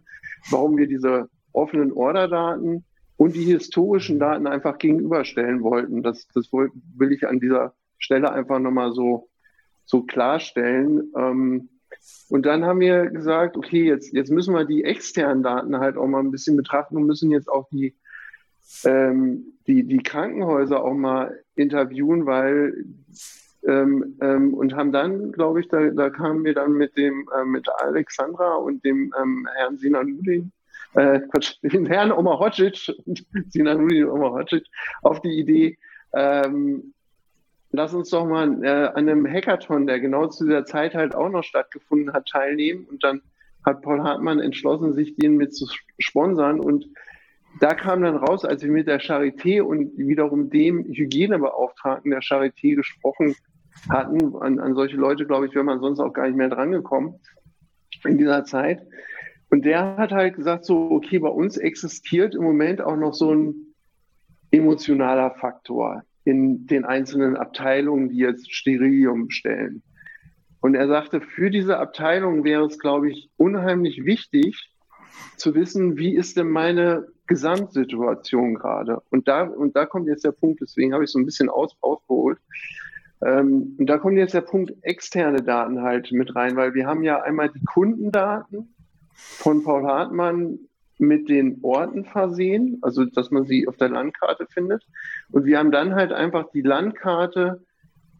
warum wir diese offenen Orderdaten und die historischen Daten einfach gegenüberstellen wollten. Das, das will ich an dieser Stelle einfach nochmal so, so klarstellen. Ähm, und dann haben wir gesagt, okay, jetzt, jetzt müssen wir die externen Daten halt auch mal ein bisschen betrachten und müssen jetzt auch die, ähm, die, die Krankenhäuser auch mal interviewen, weil ähm, ähm, und haben dann, glaube ich, da, da kamen wir dann mit dem äh, mit Alexandra und dem ähm, Herrn Sinanudin, äh, Quatsch, <laughs> dem Herrn Omar Hodzic, Sinanudin Omar Hodzic, auf die Idee, ähm, lass uns doch mal äh, an einem Hackathon, der genau zu dieser Zeit halt auch noch stattgefunden hat, teilnehmen. Und dann hat Paul Hartmann entschlossen, sich den mit zu sponsern und da kam dann raus, als wir mit der Charité und wiederum dem Hygienebeauftragten der Charité gesprochen hatten, an, an solche Leute, glaube ich, wäre man sonst auch gar nicht mehr drangekommen in dieser Zeit. Und der hat halt gesagt, so, okay, bei uns existiert im Moment auch noch so ein, emotionaler Faktor in den einzelnen Abteilungen, die jetzt Sterilium bestellen. Und er sagte, für diese Abteilung wäre es, glaube ich, unheimlich wichtig zu wissen, wie ist denn meine Gesamtsituation gerade? Und da, und da kommt jetzt der Punkt, deswegen habe ich so ein bisschen aus, ausgeholt. Ähm, und da kommt jetzt der Punkt externe Daten halt mit rein, weil wir haben ja einmal die Kundendaten von Paul Hartmann mit den Orten versehen, also dass man sie auf der Landkarte findet. Und wir haben dann halt einfach die Landkarte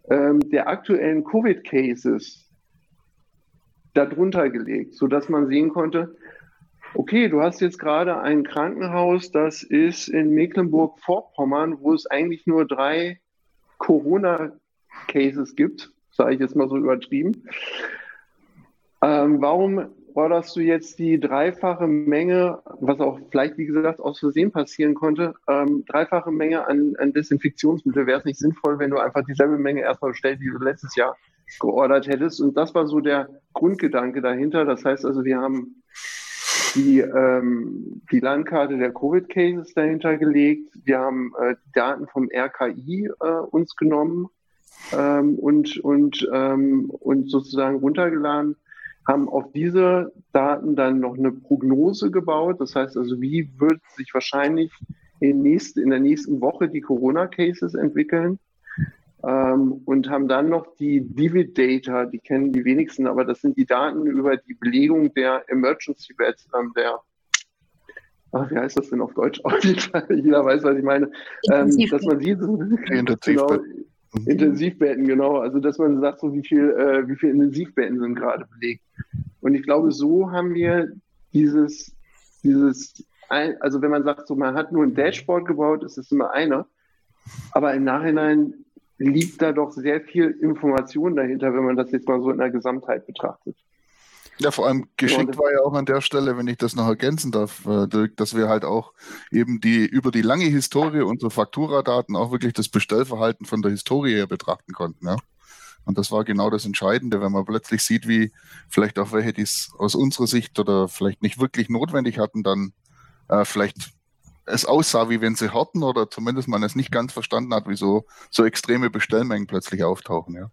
ähm, der aktuellen Covid-Cases darunter gelegt, sodass man sehen konnte, okay, du hast jetzt gerade ein Krankenhaus, das ist in Mecklenburg-Vorpommern, wo es eigentlich nur drei Corona-Cases gibt, sage ich jetzt mal so übertrieben. Ähm, warum orderst du jetzt die dreifache Menge, was auch vielleicht, wie gesagt, aus Versehen passieren konnte, ähm, dreifache Menge an, an Desinfektionsmittel? Wäre es nicht sinnvoll, wenn du einfach dieselbe Menge erstmal bestellst, die du letztes Jahr geordert hättest? Und das war so der Grundgedanke dahinter. Das heißt also, wir haben die, ähm, die Landkarte der Covid-Cases dahinter gelegt. Wir haben äh, Daten vom RKI äh, uns genommen ähm, und, und, ähm, und sozusagen runtergeladen haben auf diese Daten dann noch eine Prognose gebaut. Das heißt also, wie wird sich wahrscheinlich in, nächst, in der nächsten Woche die Corona-Cases entwickeln? Ähm, und haben dann noch die Vivid Data, die kennen die wenigsten, aber das sind die Daten über die Belegung der Emergency Beds, ähm, der Ach, wie heißt das denn auf Deutsch? <laughs> Jeder weiß, was ich meine. Ähm, dass man sieht, genau, Mhm. Intensivbetten, genau. Also dass man sagt, so wie viel, äh, wie viel Intensivbetten sind gerade belegt. Und ich glaube, so haben wir dieses, dieses, also wenn man sagt, so man hat nur ein Dashboard gebaut, ist es immer einer. Aber im Nachhinein liegt da doch sehr viel Information dahinter, wenn man das jetzt mal so in der Gesamtheit betrachtet. Ja, vor allem geschickt war ja auch an der Stelle, wenn ich das noch ergänzen darf, äh, Dirk, dass wir halt auch eben die über die lange Historie unserer Fakturadaten auch wirklich das Bestellverhalten von der Historie her betrachten konnten. Ja? Und das war genau das Entscheidende, wenn man plötzlich sieht, wie vielleicht auch welche, die es aus unserer Sicht oder vielleicht nicht wirklich notwendig hatten, dann äh, vielleicht es aussah, wie wenn sie hatten oder zumindest man es nicht ganz verstanden hat, wieso so extreme Bestellmengen plötzlich auftauchen. Ja.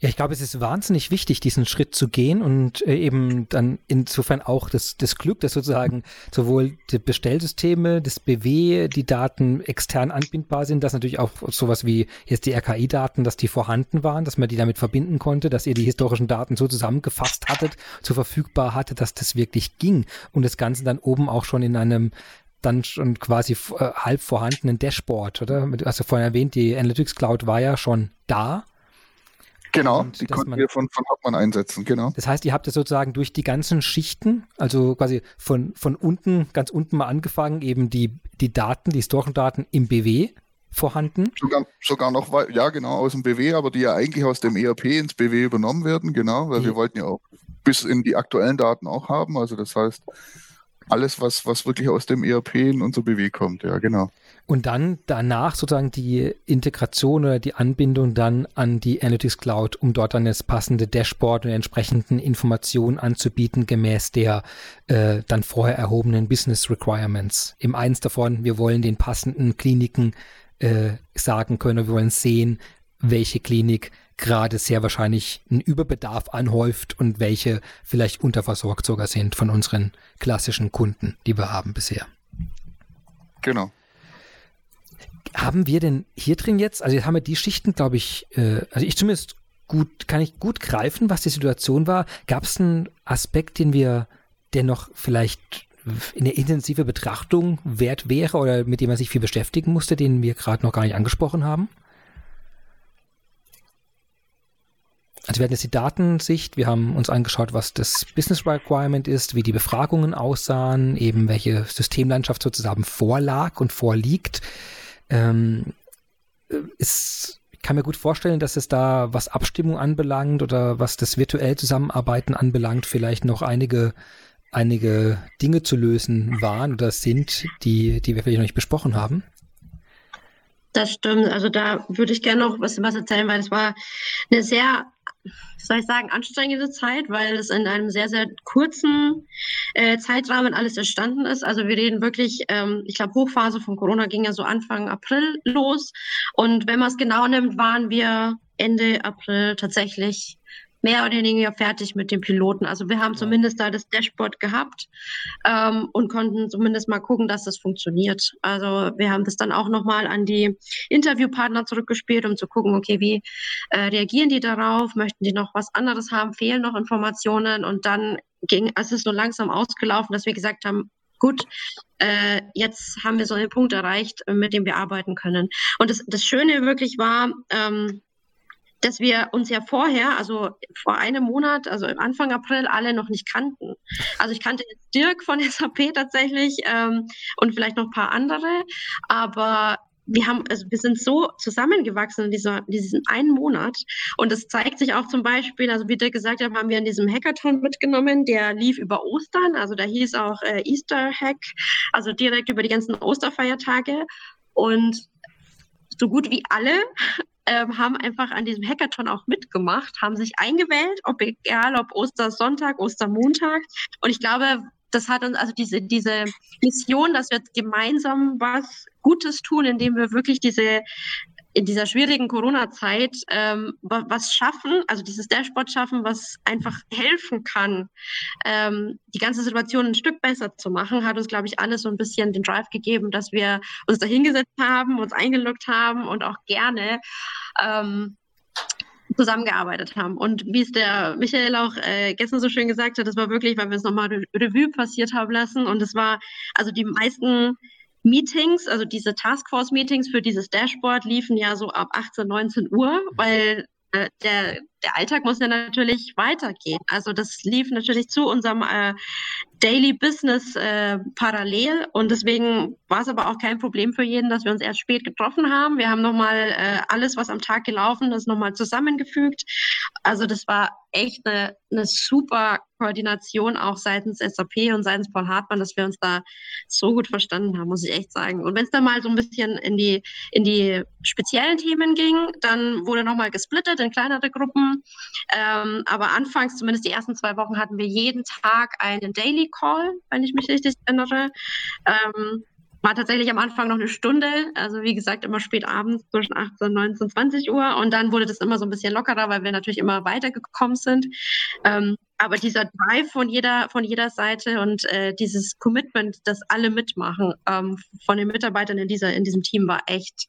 Ja, ich glaube, es ist wahnsinnig wichtig, diesen Schritt zu gehen und äh, eben dann insofern auch das, das Glück, dass sozusagen sowohl die Bestellsysteme, das BW, die Daten extern anbindbar sind, dass natürlich auch sowas wie jetzt die RKI-Daten, dass die vorhanden waren, dass man die damit verbinden konnte, dass ihr die historischen Daten so zusammengefasst hattet, so verfügbar hatte, dass das wirklich ging und das Ganze dann oben auch schon in einem dann schon quasi äh, halb vorhandenen Dashboard, oder? Also vorhin erwähnt, die Analytics Cloud war ja schon da Genau, und die konnten man, wir von, von Hauptmann einsetzen, genau. Das heißt, ihr habt es sozusagen durch die ganzen Schichten, also quasi von, von unten, ganz unten mal angefangen, eben die, die Daten, die historischen Daten im BW vorhanden. Sogar, sogar noch, ja genau, aus dem BW, aber die ja eigentlich aus dem ERP ins BW übernommen werden, genau, weil ja. wir wollten ja auch bis in die aktuellen Daten auch haben, also das heißt, alles, was, was wirklich aus dem ERP in unser BW kommt, ja, genau. Und dann danach sozusagen die Integration oder die Anbindung dann an die Analytics Cloud, um dort dann das passende Dashboard und entsprechenden Informationen anzubieten, gemäß der äh, dann vorher erhobenen Business Requirements. Im eins davon, wir wollen den passenden Kliniken äh, sagen können, wir wollen sehen, welche Klinik gerade sehr wahrscheinlich einen Überbedarf anhäuft und welche vielleicht unterversorgt sogar sind von unseren klassischen Kunden, die wir haben bisher. Genau. Haben wir denn hier drin jetzt, also jetzt haben wir die Schichten, glaube ich, äh, also ich zumindest gut, kann ich gut greifen, was die Situation war. Gab es einen Aspekt, den wir, der noch vielleicht in der intensive Betrachtung wert wäre oder mit dem man sich viel beschäftigen musste, den wir gerade noch gar nicht angesprochen haben? Also wir hatten jetzt die Datensicht, wir haben uns angeschaut, was das Business Requirement ist, wie die Befragungen aussahen, eben welche Systemlandschaft sozusagen vorlag und vorliegt. Ähm, ist, ich kann mir gut vorstellen, dass es da, was Abstimmung anbelangt oder was das virtuell Zusammenarbeiten anbelangt, vielleicht noch einige, einige Dinge zu lösen waren oder sind, die, die wir vielleicht noch nicht besprochen haben. Das stimmt. Also da würde ich gerne noch was, was erzählen, weil es war eine sehr soll ich sagen, anstrengende Zeit, weil es in einem sehr, sehr kurzen äh, Zeitrahmen alles entstanden ist. Also wir reden wirklich, ähm, ich glaube, Hochphase von Corona ging ja so Anfang April los. Und wenn man es genau nimmt, waren wir Ende April tatsächlich mehr oder weniger fertig mit dem Piloten. Also wir haben zumindest da das Dashboard gehabt ähm, und konnten zumindest mal gucken, dass das funktioniert. Also wir haben das dann auch nochmal an die Interviewpartner zurückgespielt, um zu gucken, okay, wie äh, reagieren die darauf? Möchten die noch was anderes haben? Fehlen noch Informationen? Und dann ging, es ist so langsam ausgelaufen, dass wir gesagt haben, gut, äh, jetzt haben wir so einen Punkt erreicht, mit dem wir arbeiten können. Und das, das Schöne wirklich war, ähm, dass wir uns ja vorher, also vor einem Monat, also im Anfang April, alle noch nicht kannten. Also ich kannte Dirk von <laughs> SAP tatsächlich ähm, und vielleicht noch ein paar andere, aber wir haben, also wir sind so zusammengewachsen in dieser, diesen einen Monat. Und das zeigt sich auch zum Beispiel, also wie Dirk gesagt hat, haben wir in diesem Hackathon mitgenommen, der lief über Ostern, also da hieß auch äh, Easter Hack, also direkt über die ganzen Osterfeiertage. Und so gut wie alle ähm, haben einfach an diesem Hackathon auch mitgemacht, haben sich eingewählt, ob egal ob Ostersonntag, Ostermontag. Und ich glaube, das hat uns also diese, diese Mission, dass wir gemeinsam was Gutes tun, indem wir wirklich diese in dieser schwierigen Corona-Zeit ähm, was schaffen, also dieses Dashboard schaffen, was einfach helfen kann, ähm, die ganze Situation ein Stück besser zu machen, hat uns, glaube ich, alles so ein bisschen den Drive gegeben, dass wir uns da hingesetzt haben, uns eingeloggt haben und auch gerne ähm, zusammengearbeitet haben. Und wie es der Michael auch äh, gestern so schön gesagt hat, das war wirklich, weil wir es nochmal Revue passiert haben lassen. Und es war, also die meisten Meetings, also diese Taskforce-Meetings für dieses Dashboard liefen ja so ab 18, 19 Uhr, weil äh, der, der Alltag muss ja natürlich weitergehen. Also das lief natürlich zu unserem äh, Daily Business äh, parallel und deswegen war es aber auch kein Problem für jeden, dass wir uns erst spät getroffen haben. Wir haben nochmal äh, alles, was am Tag gelaufen ist, nochmal zusammengefügt. Also das war echt eine, eine super Koordination auch seitens SAP und seitens Paul Hartmann, dass wir uns da so gut verstanden haben, muss ich echt sagen. Und wenn es dann mal so ein bisschen in die, in die speziellen Themen ging, dann wurde nochmal gesplittet in kleinere Gruppen. Ähm, aber anfangs, zumindest die ersten zwei Wochen, hatten wir jeden Tag einen Daily Call, wenn ich mich richtig erinnere. Ähm, war tatsächlich am Anfang noch eine Stunde, also wie gesagt, immer spät abends zwischen 18, 19, 20 Uhr. Und dann wurde das immer so ein bisschen lockerer, weil wir natürlich immer weitergekommen sind. Ähm, aber dieser Drive von jeder, von jeder Seite und äh, dieses Commitment, das alle mitmachen, ähm, von den Mitarbeitern in, dieser, in diesem Team war echt,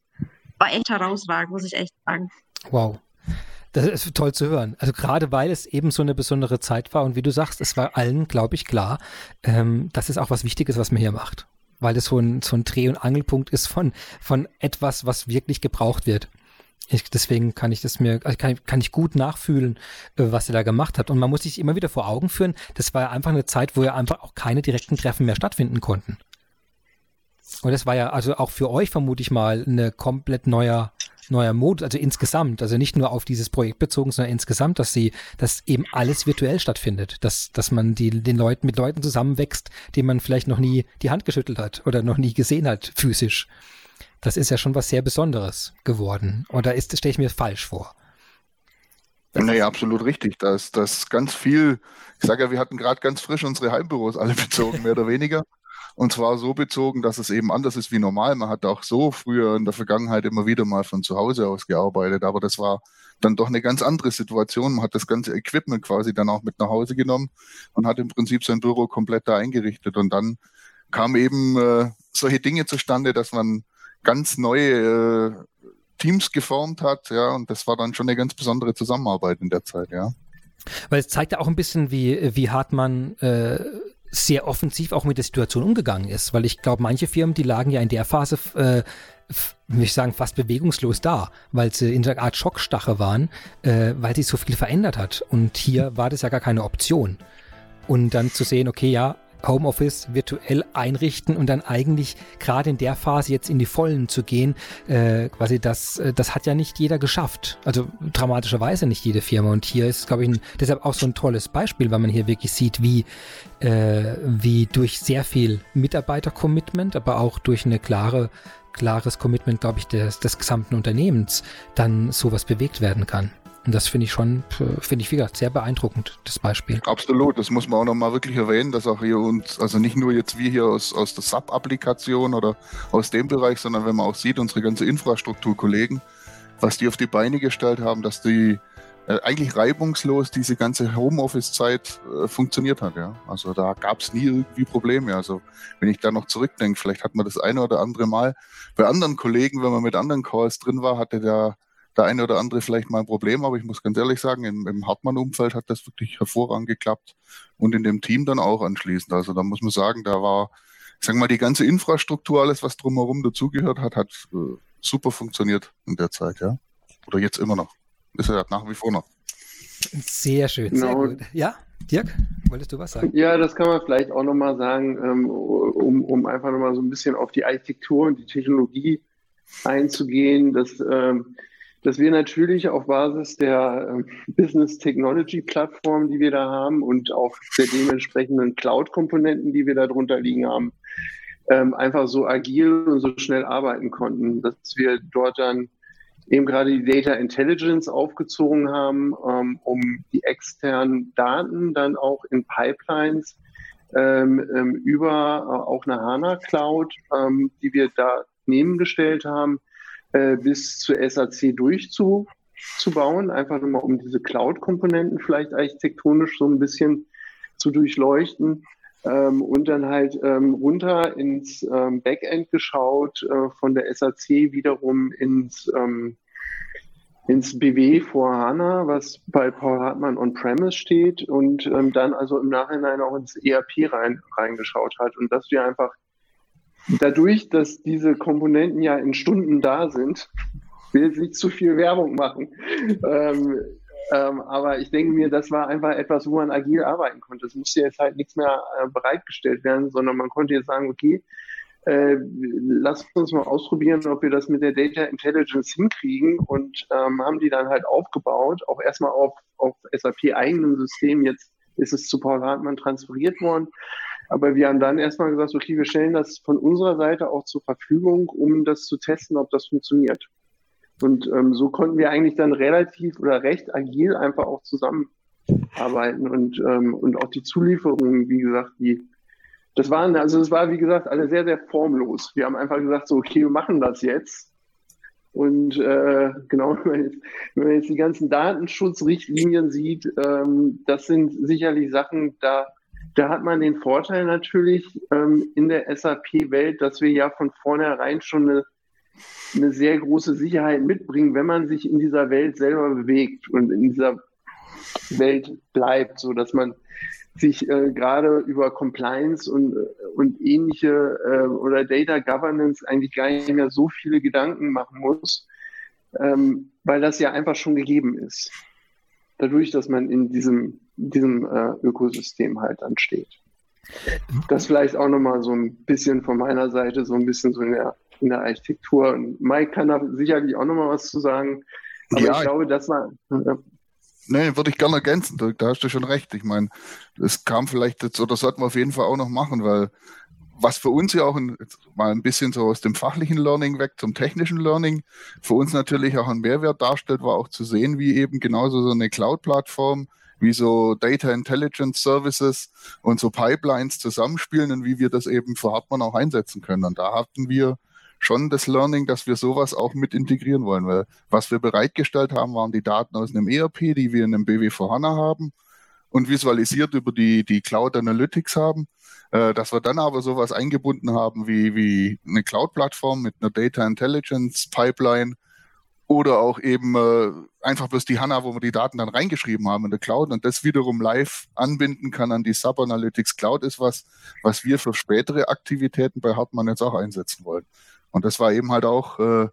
war echt herausragend, muss ich echt sagen. Wow. Das ist toll zu hören. Also gerade weil es eben so eine besondere Zeit war und wie du sagst, es war allen, glaube ich, klar, ähm, das ist auch was Wichtiges, was man hier macht weil es so ein, so ein Dreh- und Angelpunkt ist von, von etwas, was wirklich gebraucht wird. Ich, deswegen kann ich das mir, also kann, kann ich gut nachfühlen, äh, was ihr da gemacht habt. Und man muss sich immer wieder vor Augen führen, das war ja einfach eine Zeit, wo ja einfach auch keine direkten Treffen mehr stattfinden konnten. Und das war ja also auch für euch vermute ich mal eine komplett neuer, neuer Modus, also insgesamt, also nicht nur auf dieses Projekt bezogen, sondern insgesamt, dass sie, dass eben alles virtuell stattfindet, dass, dass man die, den Leuten mit Leuten zusammenwächst, denen man vielleicht noch nie die Hand geschüttelt hat oder noch nie gesehen hat, physisch. Das ist ja schon was sehr Besonderes geworden. Und da ist, stelle ich mir falsch vor. naja, absolut richtig. Da ist das ganz viel, ich sage ja, wir hatten gerade ganz frisch unsere Heimbüros alle <laughs> bezogen, mehr oder weniger. Und zwar so bezogen, dass es eben anders ist wie normal. Man hat auch so früher in der Vergangenheit immer wieder mal von zu Hause aus gearbeitet, aber das war dann doch eine ganz andere Situation. Man hat das ganze Equipment quasi dann auch mit nach Hause genommen und hat im Prinzip sein Büro komplett da eingerichtet. Und dann kamen eben äh, solche Dinge zustande, dass man ganz neue äh, Teams geformt hat, ja, und das war dann schon eine ganz besondere Zusammenarbeit in der Zeit, ja. Weil es zeigt ja auch ein bisschen, wie, wie hart man äh, sehr offensiv auch mit der Situation umgegangen ist, weil ich glaube, manche Firmen, die lagen ja in der Phase, äh, würde ich sagen, fast bewegungslos da, weil sie in einer Art Schockstache waren, äh, weil sich so viel verändert hat. Und hier war das ja gar keine Option. Und dann zu sehen, okay, ja, Homeoffice virtuell einrichten und dann eigentlich gerade in der Phase jetzt in die Vollen zu gehen, äh, quasi das, äh, das hat ja nicht jeder geschafft. Also dramatischerweise nicht jede Firma. Und hier ist, glaube ich, ein, deshalb auch so ein tolles Beispiel, weil man hier wirklich sieht, wie, äh, wie durch sehr viel Mitarbeiter-Commitment, aber auch durch eine klare klares Commitment, glaube ich, des, des gesamten Unternehmens dann sowas bewegt werden kann. Und das finde ich schon, finde ich wieder sehr beeindruckend, das Beispiel. Absolut, das muss man auch nochmal wirklich erwähnen, dass auch hier uns, also nicht nur jetzt wir hier aus, aus der SAP-Applikation oder aus dem Bereich, sondern wenn man auch sieht, unsere ganze Infrastrukturkollegen, was die auf die Beine gestellt haben, dass die äh, eigentlich reibungslos diese ganze Homeoffice-Zeit äh, funktioniert hat. Ja. Also da gab es nie irgendwie Probleme. Also wenn ich da noch zurückdenke, vielleicht hat man das eine oder andere Mal bei anderen Kollegen, wenn man mit anderen Calls drin war, hatte der, der eine oder andere vielleicht mal ein Problem. Aber ich muss ganz ehrlich sagen, im, im Hartmann-Umfeld hat das wirklich hervorragend geklappt und in dem Team dann auch anschließend. Also da muss man sagen, da war, ich sag mal, die ganze Infrastruktur, alles was drumherum dazugehört hat, hat äh, super funktioniert in der Zeit, ja. Oder jetzt immer noch. Ist er nach wie vor noch. Sehr schön, genau. sehr gut. Ja, Dirk, wolltest du was sagen? Ja, das kann man vielleicht auch nochmal sagen, ähm, um, um einfach nochmal so ein bisschen auf die Architektur und die Technologie einzugehen, dass, ähm, dass wir natürlich auf Basis der ähm, Business Technology Plattform, die wir da haben und auch der dementsprechenden Cloud-Komponenten, die wir da drunter liegen haben, einfach so agil und so schnell arbeiten konnten, dass wir dort dann eben gerade die Data Intelligence aufgezogen haben, ähm, um die externen Daten dann auch in Pipelines ähm, ähm, über äh, auch eine HANA Cloud, ähm, die wir da nebengestellt haben, äh, bis zur SAC durchzubauen, einfach nochmal um diese Cloud-Komponenten vielleicht architektonisch so ein bisschen zu durchleuchten. Ähm, und dann halt ähm, runter ins ähm, Backend geschaut, äh, von der SAC wiederum ins, ähm, ins BW vor HANA, was bei Paul Hartmann on-premise steht und ähm, dann also im Nachhinein auch ins ERP rein, reingeschaut hat und dass wir einfach dadurch, dass diese Komponenten ja in Stunden da sind, will jetzt nicht zu viel Werbung machen, ähm, ähm, aber ich denke mir, das war einfach etwas, wo man agil arbeiten konnte. Es musste jetzt halt nichts mehr äh, bereitgestellt werden, sondern man konnte jetzt sagen, okay, äh, lasst uns mal ausprobieren, ob wir das mit der Data Intelligence hinkriegen und ähm, haben die dann halt aufgebaut, auch erstmal auf, auf SAP eigenen System. Jetzt ist es zu Paul Hartmann transferiert worden. Aber wir haben dann erstmal gesagt, okay, wir stellen das von unserer Seite auch zur Verfügung, um das zu testen, ob das funktioniert. Und ähm, so konnten wir eigentlich dann relativ oder recht agil einfach auch zusammenarbeiten und, ähm, und auch die Zulieferungen, wie gesagt, die, das waren, also es war, wie gesagt, alle sehr, sehr formlos. Wir haben einfach gesagt, so, okay, wir machen das jetzt. Und äh, genau, <laughs> wenn man, jetzt, wenn man jetzt die ganzen Datenschutzrichtlinien sieht, ähm, das sind sicherlich Sachen, da, da hat man den Vorteil natürlich ähm, in der SAP-Welt, dass wir ja von vornherein schon eine eine sehr große Sicherheit mitbringen, wenn man sich in dieser Welt selber bewegt und in dieser Welt bleibt, so dass man sich äh, gerade über Compliance und, und ähnliche äh, oder Data Governance eigentlich gar nicht mehr so viele Gedanken machen muss, ähm, weil das ja einfach schon gegeben ist. Dadurch, dass man in diesem, diesem äh, Ökosystem halt dann steht. Das vielleicht auch nochmal so ein bisschen von meiner Seite, so ein bisschen so in der in der Architektur. Und Mike kann da sicherlich auch nochmal was zu sagen. Aber ja, ich glaube, das war. Ja. Nee, würde ich gerne ergänzen, Dirk, da hast du schon recht. Ich meine, das kam vielleicht jetzt, oder sollten wir auf jeden Fall auch noch machen, weil was für uns ja auch ein, mal ein bisschen so aus dem fachlichen Learning weg zum technischen Learning, für uns natürlich auch ein Mehrwert darstellt, war auch zu sehen, wie eben genauso so eine Cloud-Plattform, wie so Data Intelligence Services und so Pipelines zusammenspielen und wie wir das eben für Hartmann auch einsetzen können. Und da hatten wir schon das Learning, dass wir sowas auch mit integrieren wollen, weil was wir bereitgestellt haben, waren die Daten aus einem ERP, die wir in einem BW4 HANA haben und visualisiert über die, die Cloud Analytics haben. Äh, dass wir dann aber sowas eingebunden haben wie, wie eine Cloud-Plattform mit einer Data Intelligence Pipeline oder auch eben äh, einfach bloß die HANA, wo wir die Daten dann reingeschrieben haben in der Cloud und das wiederum live anbinden kann an die Sub Analytics Cloud ist was, was wir für spätere Aktivitäten bei Hartmann jetzt auch einsetzen wollen. Und das war eben halt auch, äh,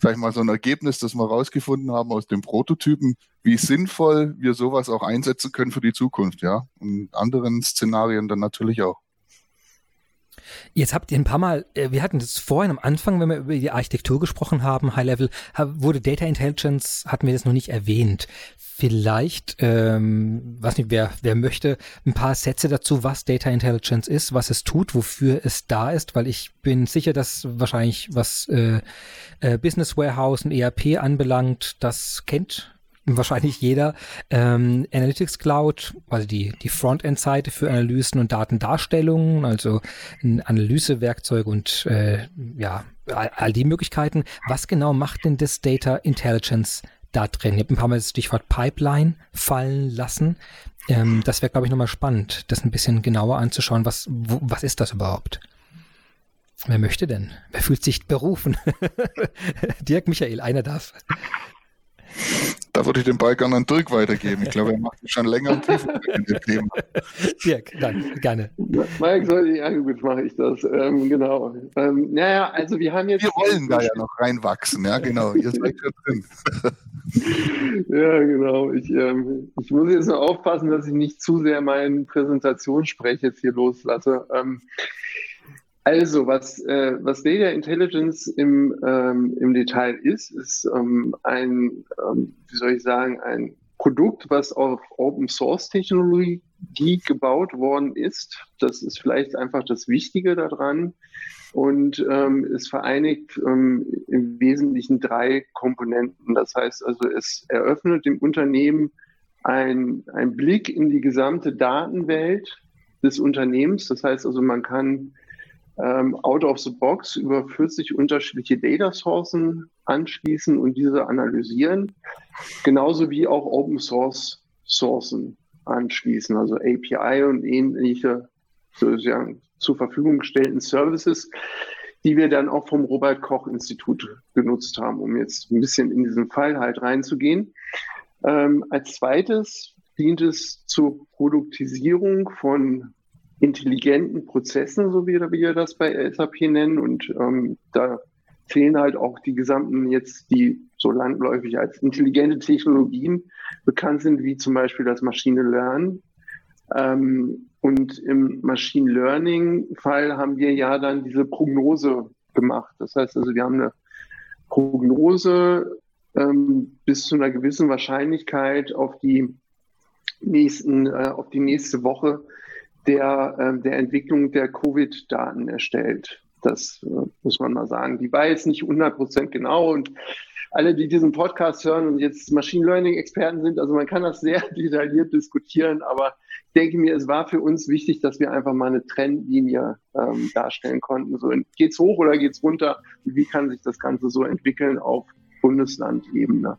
sag ich mal, so ein Ergebnis, das wir rausgefunden haben aus dem Prototypen, wie sinnvoll wir sowas auch einsetzen können für die Zukunft, ja. Und anderen Szenarien dann natürlich auch. Jetzt habt ihr ein paar Mal, äh, wir hatten das vorhin am Anfang, wenn wir über die Architektur gesprochen haben, High Level, wurde Data Intelligence, hatten wir das noch nicht erwähnt. Vielleicht, ähm, weiß nicht, wer, wer möchte, ein paar Sätze dazu, was Data Intelligence ist, was es tut, wofür es da ist, weil ich bin sicher, dass wahrscheinlich was äh, äh, Business Warehouse und ERP anbelangt, das kennt wahrscheinlich jeder. Ähm, Analytics Cloud, also die, die Frontend-Seite für Analysen und Datendarstellungen, also ein Analysewerkzeug und äh, ja, all, all die Möglichkeiten. Was genau macht denn das Data Intelligence da drin? Ich habe ein paar Mal das Stichwort Pipeline fallen lassen. Ähm, das wäre, glaube ich, nochmal spannend, das ein bisschen genauer anzuschauen. Was, wo, was ist das überhaupt? Wer möchte denn? Wer fühlt sich berufen? <laughs> Dirk Michael, einer darf. Da würde ich den Ball gerne an Dirk weitergeben. Ich glaube, er macht schon länger in dem Thema. <laughs> Dirk, dann, gerne. Mike soll ich, ja gut, mache ich das. Ähm, genau. Ähm, naja, also wir haben jetzt... Wir wollen da ja noch reinwachsen, ja genau. Ihr seid ja drin. <laughs> ja, genau. Ich, ähm, ich muss jetzt nur aufpassen, dass ich nicht zu sehr meinen Präsentationssprech jetzt hier loslasse. Ähm, also, was, äh, was Data Intelligence im, ähm, im Detail ist, ist ähm, ein, ähm, wie soll ich sagen, ein Produkt, was auf Open Source Technologie gebaut worden ist. Das ist vielleicht einfach das Wichtige daran. Und ähm, es vereinigt ähm, im Wesentlichen drei Komponenten. Das heißt also, es eröffnet dem Unternehmen ein, ein Blick in die gesamte Datenwelt des Unternehmens. Das heißt also, man kann ähm, out of the box über 40 unterschiedliche Data Sourcen anschließen und diese analysieren, genauso wie auch Open Source Sourcen anschließen, also API und ähnliche sozusagen zur Verfügung gestellten Services, die wir dann auch vom Robert Koch Institut genutzt haben, um jetzt ein bisschen in diesen Fall halt reinzugehen. Ähm, als zweites dient es zur Produktisierung von intelligenten Prozessen, so wie wir das bei SAP nennen. Und ähm, da zählen halt auch die gesamten jetzt, die so landläufig als intelligente Technologien bekannt sind, wie zum Beispiel das Machine Learning. Ähm, und im Machine Learning-Fall haben wir ja dann diese Prognose gemacht. Das heißt also, wir haben eine Prognose ähm, bis zu einer gewissen Wahrscheinlichkeit auf die nächsten, äh, auf die nächste Woche der, äh, der Entwicklung der Covid-Daten erstellt. Das äh, muss man mal sagen. Die war jetzt nicht 100 Prozent genau und alle, die diesen Podcast hören und jetzt Machine Learning Experten sind, also man kann das sehr <laughs> detailliert diskutieren, aber ich denke mir, es war für uns wichtig, dass wir einfach mal eine Trendlinie ähm, darstellen konnten. So geht's hoch oder geht's runter? Wie kann sich das Ganze so entwickeln auf Bundeslandebene?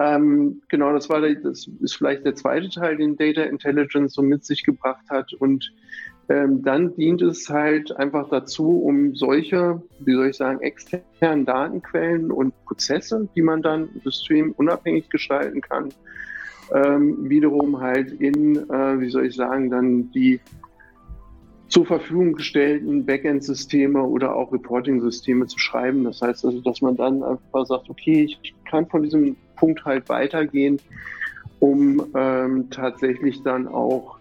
Ähm, genau, das war das ist vielleicht der zweite Teil, den Data Intelligence so mit sich gebracht hat. Und ähm, dann dient es halt einfach dazu, um solche, wie soll ich sagen, externen Datenquellen und Prozesse, die man dann system-unabhängig gestalten kann, ähm, wiederum halt in, äh, wie soll ich sagen, dann die zur Verfügung gestellten Backend-Systeme oder auch Reporting-Systeme zu schreiben. Das heißt also, dass man dann einfach sagt, okay, ich kann von diesem Punkt halt weitergehen, um ähm, tatsächlich dann auch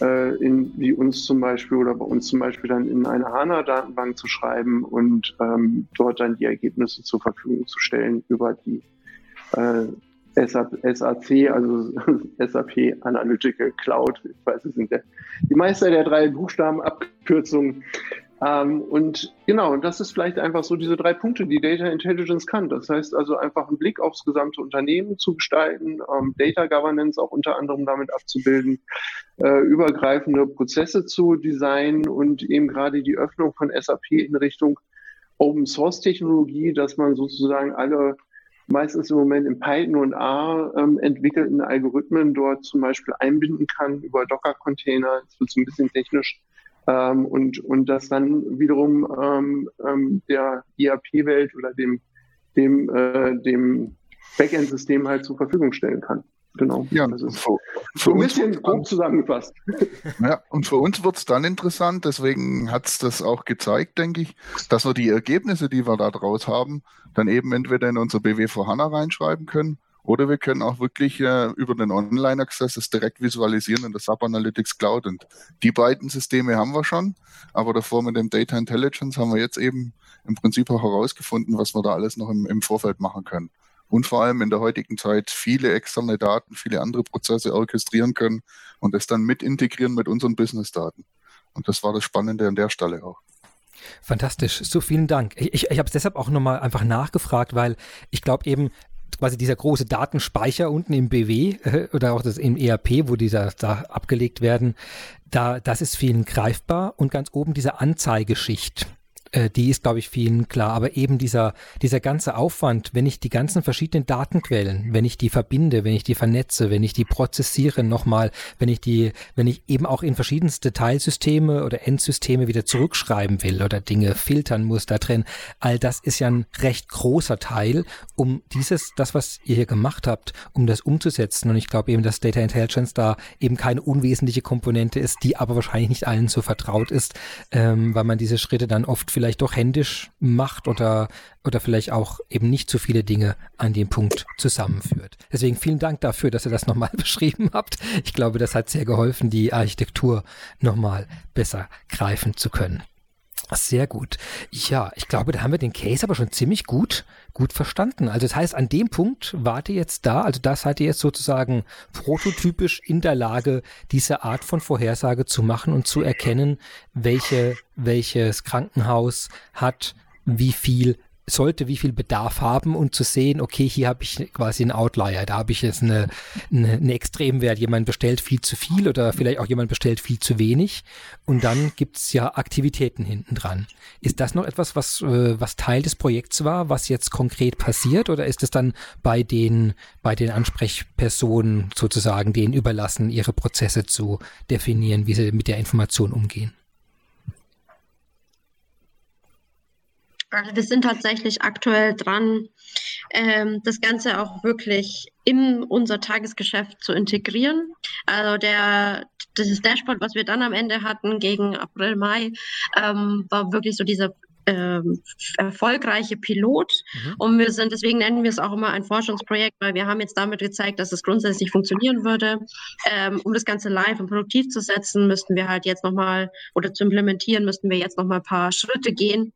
äh, in, wie uns zum Beispiel oder bei uns zum Beispiel dann in eine HANA-Datenbank zu schreiben und ähm, dort dann die Ergebnisse zur Verfügung zu stellen über die äh, SAC, also <laughs> SAP Analytical Cloud. Ich weiß, es sind der, die Meister der drei Buchstabenabkürzungen. Ähm, und genau, das ist vielleicht einfach so diese drei Punkte, die Data Intelligence kann. Das heißt also einfach einen Blick aufs gesamte Unternehmen zu gestalten, ähm, Data Governance auch unter anderem damit abzubilden, äh, übergreifende Prozesse zu designen und eben gerade die Öffnung von SAP in Richtung Open Source Technologie, dass man sozusagen alle meistens im Moment in Python und R ähm, entwickelten Algorithmen dort zum Beispiel einbinden kann über Docker-Container. Das wird so ein bisschen technisch. Ähm, und, und das dann wiederum ähm, ähm, der ERP-Welt oder dem, dem, äh, dem Backend-System halt zur Verfügung stellen kann. Genau. Ja, das ist so, so ein bisschen grob zusammengefasst. <laughs> Ja, und für uns wird es dann interessant, deswegen hat es das auch gezeigt, denke ich, dass wir die Ergebnisse, die wir da draus haben, dann eben entweder in unser BW4 HANA reinschreiben können oder wir können auch wirklich äh, über den Online-Access es direkt visualisieren in der SAP Analytics Cloud. Und die beiden Systeme haben wir schon, aber davor mit dem Data Intelligence haben wir jetzt eben im Prinzip auch herausgefunden, was wir da alles noch im, im Vorfeld machen können und vor allem in der heutigen Zeit viele externe Daten, viele andere Prozesse orchestrieren können und es dann mit integrieren mit unseren Business-Daten. Und das war das Spannende an der Stelle auch. Fantastisch, so vielen Dank. Ich, ich, ich habe es deshalb auch nochmal einfach nachgefragt, weil ich glaube eben, quasi dieser große Datenspeicher unten im BW äh, oder auch das im ERP, wo dieser da abgelegt werden, da, das ist vielen greifbar. Und ganz oben diese Anzeigeschicht äh, die ist, glaube ich, vielen klar. Aber eben dieser, dieser ganze Aufwand, wenn ich die ganzen verschiedenen Datenquellen, wenn ich die verbinde, wenn ich die vernetze, wenn ich die prozessiere nochmal, wenn ich die, wenn ich eben auch in verschiedenste Teilsysteme oder Endsysteme wieder zurückschreiben will oder Dinge filtern muss da drin, all das ist ja ein recht großer Teil, um dieses, das, was ihr hier gemacht habt, um das umzusetzen. Und ich glaube eben, dass Data Intelligence da eben keine unwesentliche Komponente ist, die aber wahrscheinlich nicht allen so vertraut ist, ähm, weil man diese Schritte dann oft vielleicht vielleicht doch händisch macht oder, oder vielleicht auch eben nicht so viele Dinge an dem Punkt zusammenführt. Deswegen vielen Dank dafür, dass ihr das nochmal <laughs> beschrieben habt. Ich glaube, das hat sehr geholfen, die Architektur nochmal besser greifen zu können. Sehr gut. Ja, ich glaube, da haben wir den Case aber schon ziemlich gut, gut verstanden. Also das heißt, an dem Punkt wart ihr jetzt da, also das seid ihr jetzt sozusagen prototypisch in der Lage, diese Art von Vorhersage zu machen und zu erkennen, welche, welches Krankenhaus hat wie viel sollte wie viel Bedarf haben und zu sehen, okay, hier habe ich quasi einen Outlier, da habe ich jetzt eine, eine, eine Extremwert, jemand bestellt viel zu viel oder vielleicht auch jemand bestellt viel zu wenig und dann gibt's ja Aktivitäten hinten dran. Ist das noch etwas, was, äh, was Teil des Projekts war, was jetzt konkret passiert oder ist es dann bei den, bei den Ansprechpersonen sozusagen denen überlassen, ihre Prozesse zu definieren, wie sie mit der Information umgehen? Also wir sind tatsächlich aktuell dran, ähm, das Ganze auch wirklich in unser Tagesgeschäft zu integrieren. Also der, dieses Dashboard, was wir dann am Ende hatten gegen April, Mai, ähm, war wirklich so dieser ähm, erfolgreiche Pilot. Mhm. Und wir sind, deswegen nennen wir es auch immer ein Forschungsprojekt, weil wir haben jetzt damit gezeigt, dass es grundsätzlich funktionieren würde. Ähm, um das Ganze live und produktiv zu setzen, müssten wir halt jetzt nochmal oder zu implementieren, müssten wir jetzt nochmal ein paar Schritte gehen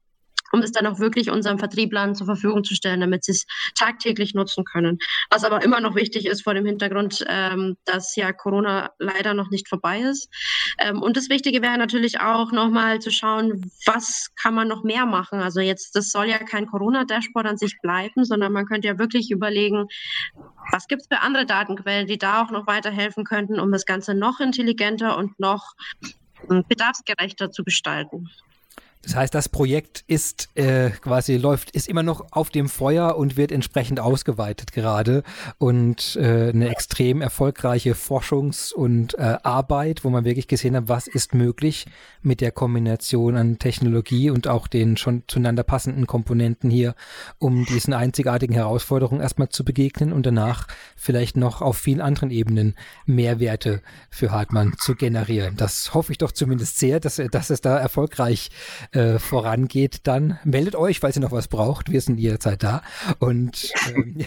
um es dann auch wirklich unseren Vertrieblern zur Verfügung zu stellen, damit sie es tagtäglich nutzen können. Was aber immer noch wichtig ist vor dem Hintergrund, ähm, dass ja Corona leider noch nicht vorbei ist. Ähm, und das Wichtige wäre natürlich auch nochmal zu schauen, was kann man noch mehr machen. Also jetzt, das soll ja kein Corona-Dashboard an sich bleiben, sondern man könnte ja wirklich überlegen, was gibt es für andere Datenquellen, die da auch noch weiterhelfen könnten, um das Ganze noch intelligenter und noch hm, bedarfsgerechter zu gestalten. Das heißt, das Projekt ist äh, quasi läuft, ist immer noch auf dem Feuer und wird entsprechend ausgeweitet gerade und äh, eine extrem erfolgreiche Forschungs- und äh, Arbeit, wo man wirklich gesehen hat, was ist möglich mit der Kombination an Technologie und auch den schon zueinander passenden Komponenten hier, um diesen einzigartigen Herausforderungen erstmal zu begegnen und danach vielleicht noch auf vielen anderen Ebenen Mehrwerte für Hartmann zu generieren. Das hoffe ich doch zumindest sehr, dass, dass es da erfolgreich äh, vorangeht, dann meldet euch, falls ihr noch was braucht. Wir sind jederzeit da. Und ähm,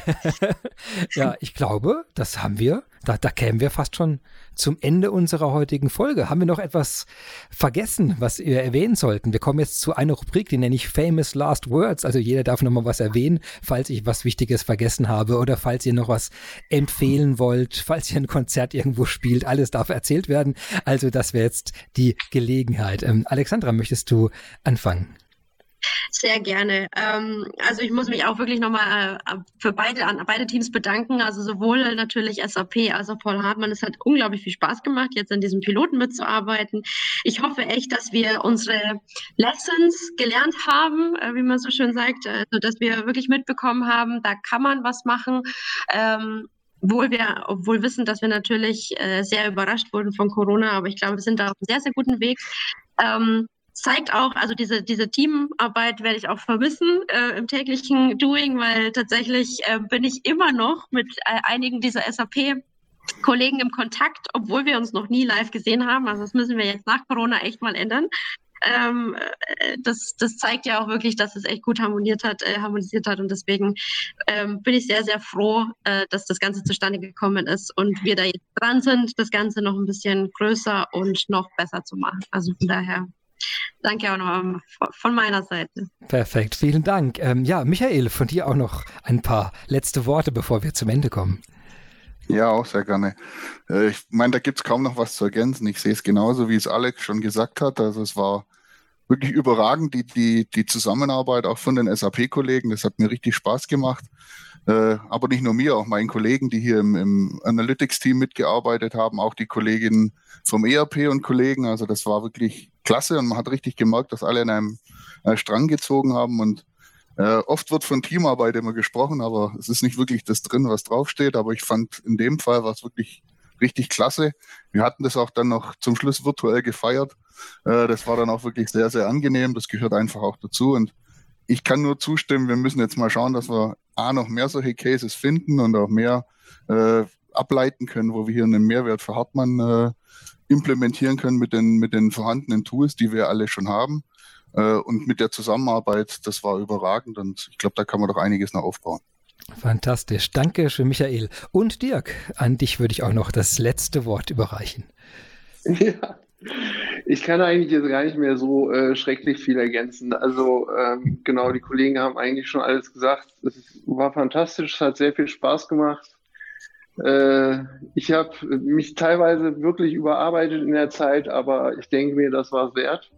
<laughs> ja, ich glaube, das haben wir. Da, da kämen wir fast schon zum Ende unserer heutigen Folge. Haben wir noch etwas vergessen, was wir erwähnen sollten? Wir kommen jetzt zu einer Rubrik, die nenne ich Famous Last Words. Also jeder darf nochmal was erwähnen, falls ich was Wichtiges vergessen habe oder falls ihr noch was empfehlen wollt, falls ihr ein Konzert irgendwo spielt. Alles darf erzählt werden. Also das wäre jetzt die Gelegenheit. Ähm, Alexandra, möchtest du anfangen? Sehr gerne. Ähm, also ich muss mich auch wirklich nochmal äh, für beide an beide Teams bedanken. Also sowohl natürlich SAP als auch Paul Hartmann. Es hat unglaublich viel Spaß gemacht, jetzt an diesem Piloten mitzuarbeiten. Ich hoffe echt, dass wir unsere Lessons gelernt haben, äh, wie man so schön sagt, also dass wir wirklich mitbekommen haben, da kann man was machen. Ähm, obwohl wir, obwohl wissen, dass wir natürlich äh, sehr überrascht wurden von Corona, aber ich glaube, wir sind da auf einem sehr, sehr guten Weg. Ähm, zeigt auch, also diese, diese Teamarbeit werde ich auch vermissen äh, im täglichen Doing, weil tatsächlich äh, bin ich immer noch mit äh, einigen dieser SAP Kollegen im Kontakt, obwohl wir uns noch nie live gesehen haben. Also das müssen wir jetzt nach Corona echt mal ändern. Ähm, äh, das, das zeigt ja auch wirklich, dass es echt gut harmoniert hat, äh, harmonisiert hat. Und deswegen ähm, bin ich sehr, sehr froh, äh, dass das Ganze zustande gekommen ist und wir da jetzt dran sind, das Ganze noch ein bisschen größer und noch besser zu machen. Also von daher Danke auch nochmal von meiner Seite. Perfekt, vielen Dank. Ähm, ja, Michael, von dir auch noch ein paar letzte Worte, bevor wir zum Ende kommen. Ja, auch sehr gerne. Äh, ich meine, da gibt es kaum noch was zu ergänzen. Ich sehe es genauso, wie es Alex schon gesagt hat. Also es war wirklich überragend, die, die, die Zusammenarbeit auch von den SAP-Kollegen. Das hat mir richtig Spaß gemacht. Äh, aber nicht nur mir, auch meinen Kollegen, die hier im, im Analytics-Team mitgearbeitet haben, auch die Kolleginnen vom ERP und Kollegen. Also das war wirklich klasse und man hat richtig gemerkt, dass alle in einem äh, Strang gezogen haben und äh, oft wird von Teamarbeit immer gesprochen, aber es ist nicht wirklich das drin, was draufsteht. Aber ich fand in dem Fall war es wirklich richtig klasse. Wir hatten das auch dann noch zum Schluss virtuell gefeiert. Äh, das war dann auch wirklich sehr, sehr angenehm. Das gehört einfach auch dazu. Und ich kann nur zustimmen, wir müssen jetzt mal schauen, dass wir A, noch mehr solche Cases finden und auch mehr äh, ableiten können, wo wir hier einen Mehrwert für Hartmann äh, implementieren können mit den, mit den vorhandenen Tools, die wir alle schon haben. Äh, und mit der Zusammenarbeit, das war überragend und ich glaube, da kann man doch einiges noch aufbauen. Fantastisch. Danke schön, Michael. Und Dirk, an dich würde ich auch noch das letzte Wort überreichen. <laughs> Ja, ich kann eigentlich jetzt gar nicht mehr so äh, schrecklich viel ergänzen. Also ähm, genau, die Kollegen haben eigentlich schon alles gesagt. Es war fantastisch, es hat sehr viel Spaß gemacht. Äh, ich habe mich teilweise wirklich überarbeitet in der Zeit, aber ich denke mir, das war wert.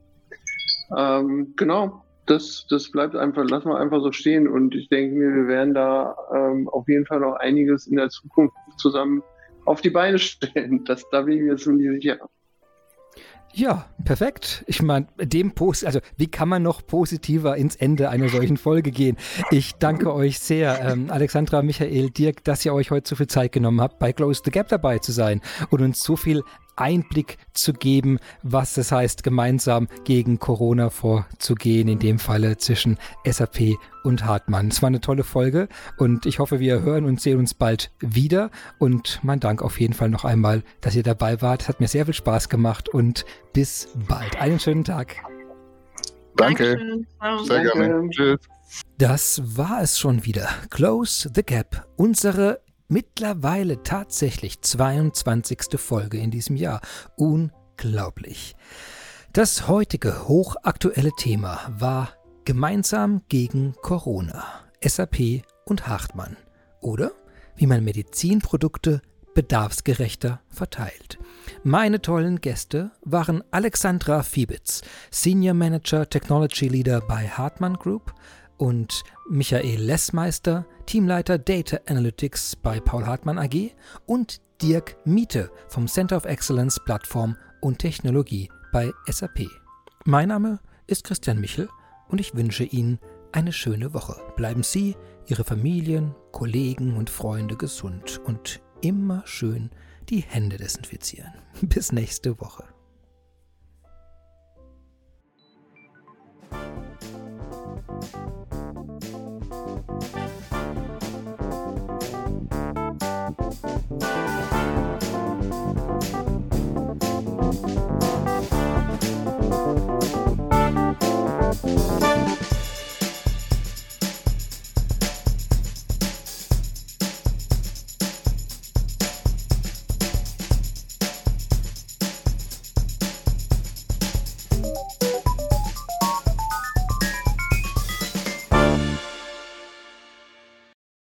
Ähm, genau, das, das bleibt einfach, lassen wir einfach so stehen. Und ich denke mir, wir werden da ähm, auf jeden Fall noch einiges in der Zukunft zusammen auf die Beine stellen. Das, da bin ich mir ziemlich sicher. Ja, perfekt. Ich meine, dem Post, also wie kann man noch positiver ins Ende einer solchen Folge gehen? Ich danke <laughs> euch sehr, ähm, Alexandra, Michael, Dirk, dass ihr euch heute so viel Zeit genommen habt, bei Close the Gap dabei zu sein und uns so viel Einblick zu geben, was es heißt, gemeinsam gegen Corona vorzugehen, in dem Falle zwischen SAP und Hartmann. Es war eine tolle Folge und ich hoffe, wir hören und sehen uns bald wieder. Und mein Dank auf jeden Fall noch einmal, dass ihr dabei wart. Es hat mir sehr viel Spaß gemacht und bis bald. Einen schönen Tag. Danke. Sehr Danke. gerne. Tschüss. Das war es schon wieder. Close the Gap. Unsere mittlerweile tatsächlich 22. Folge in diesem Jahr. Unglaublich. Das heutige hochaktuelle Thema war Gemeinsam gegen Corona. SAP und Hartmann. Oder wie man Medizinprodukte bedarfsgerechter verteilt. Meine tollen Gäste waren Alexandra Fiebitz, Senior Manager Technology Leader bei Hartmann Group und Michael Lessmeister, Teamleiter Data Analytics bei Paul Hartmann AG und Dirk Miete vom Center of Excellence Plattform und Technologie bei SAP. Mein Name ist Christian Michel und ich wünsche Ihnen eine schöne Woche. Bleiben Sie, Ihre Familien, Kollegen und Freunde gesund und immer schön die Hände desinfizieren. <laughs> Bis nächste Woche.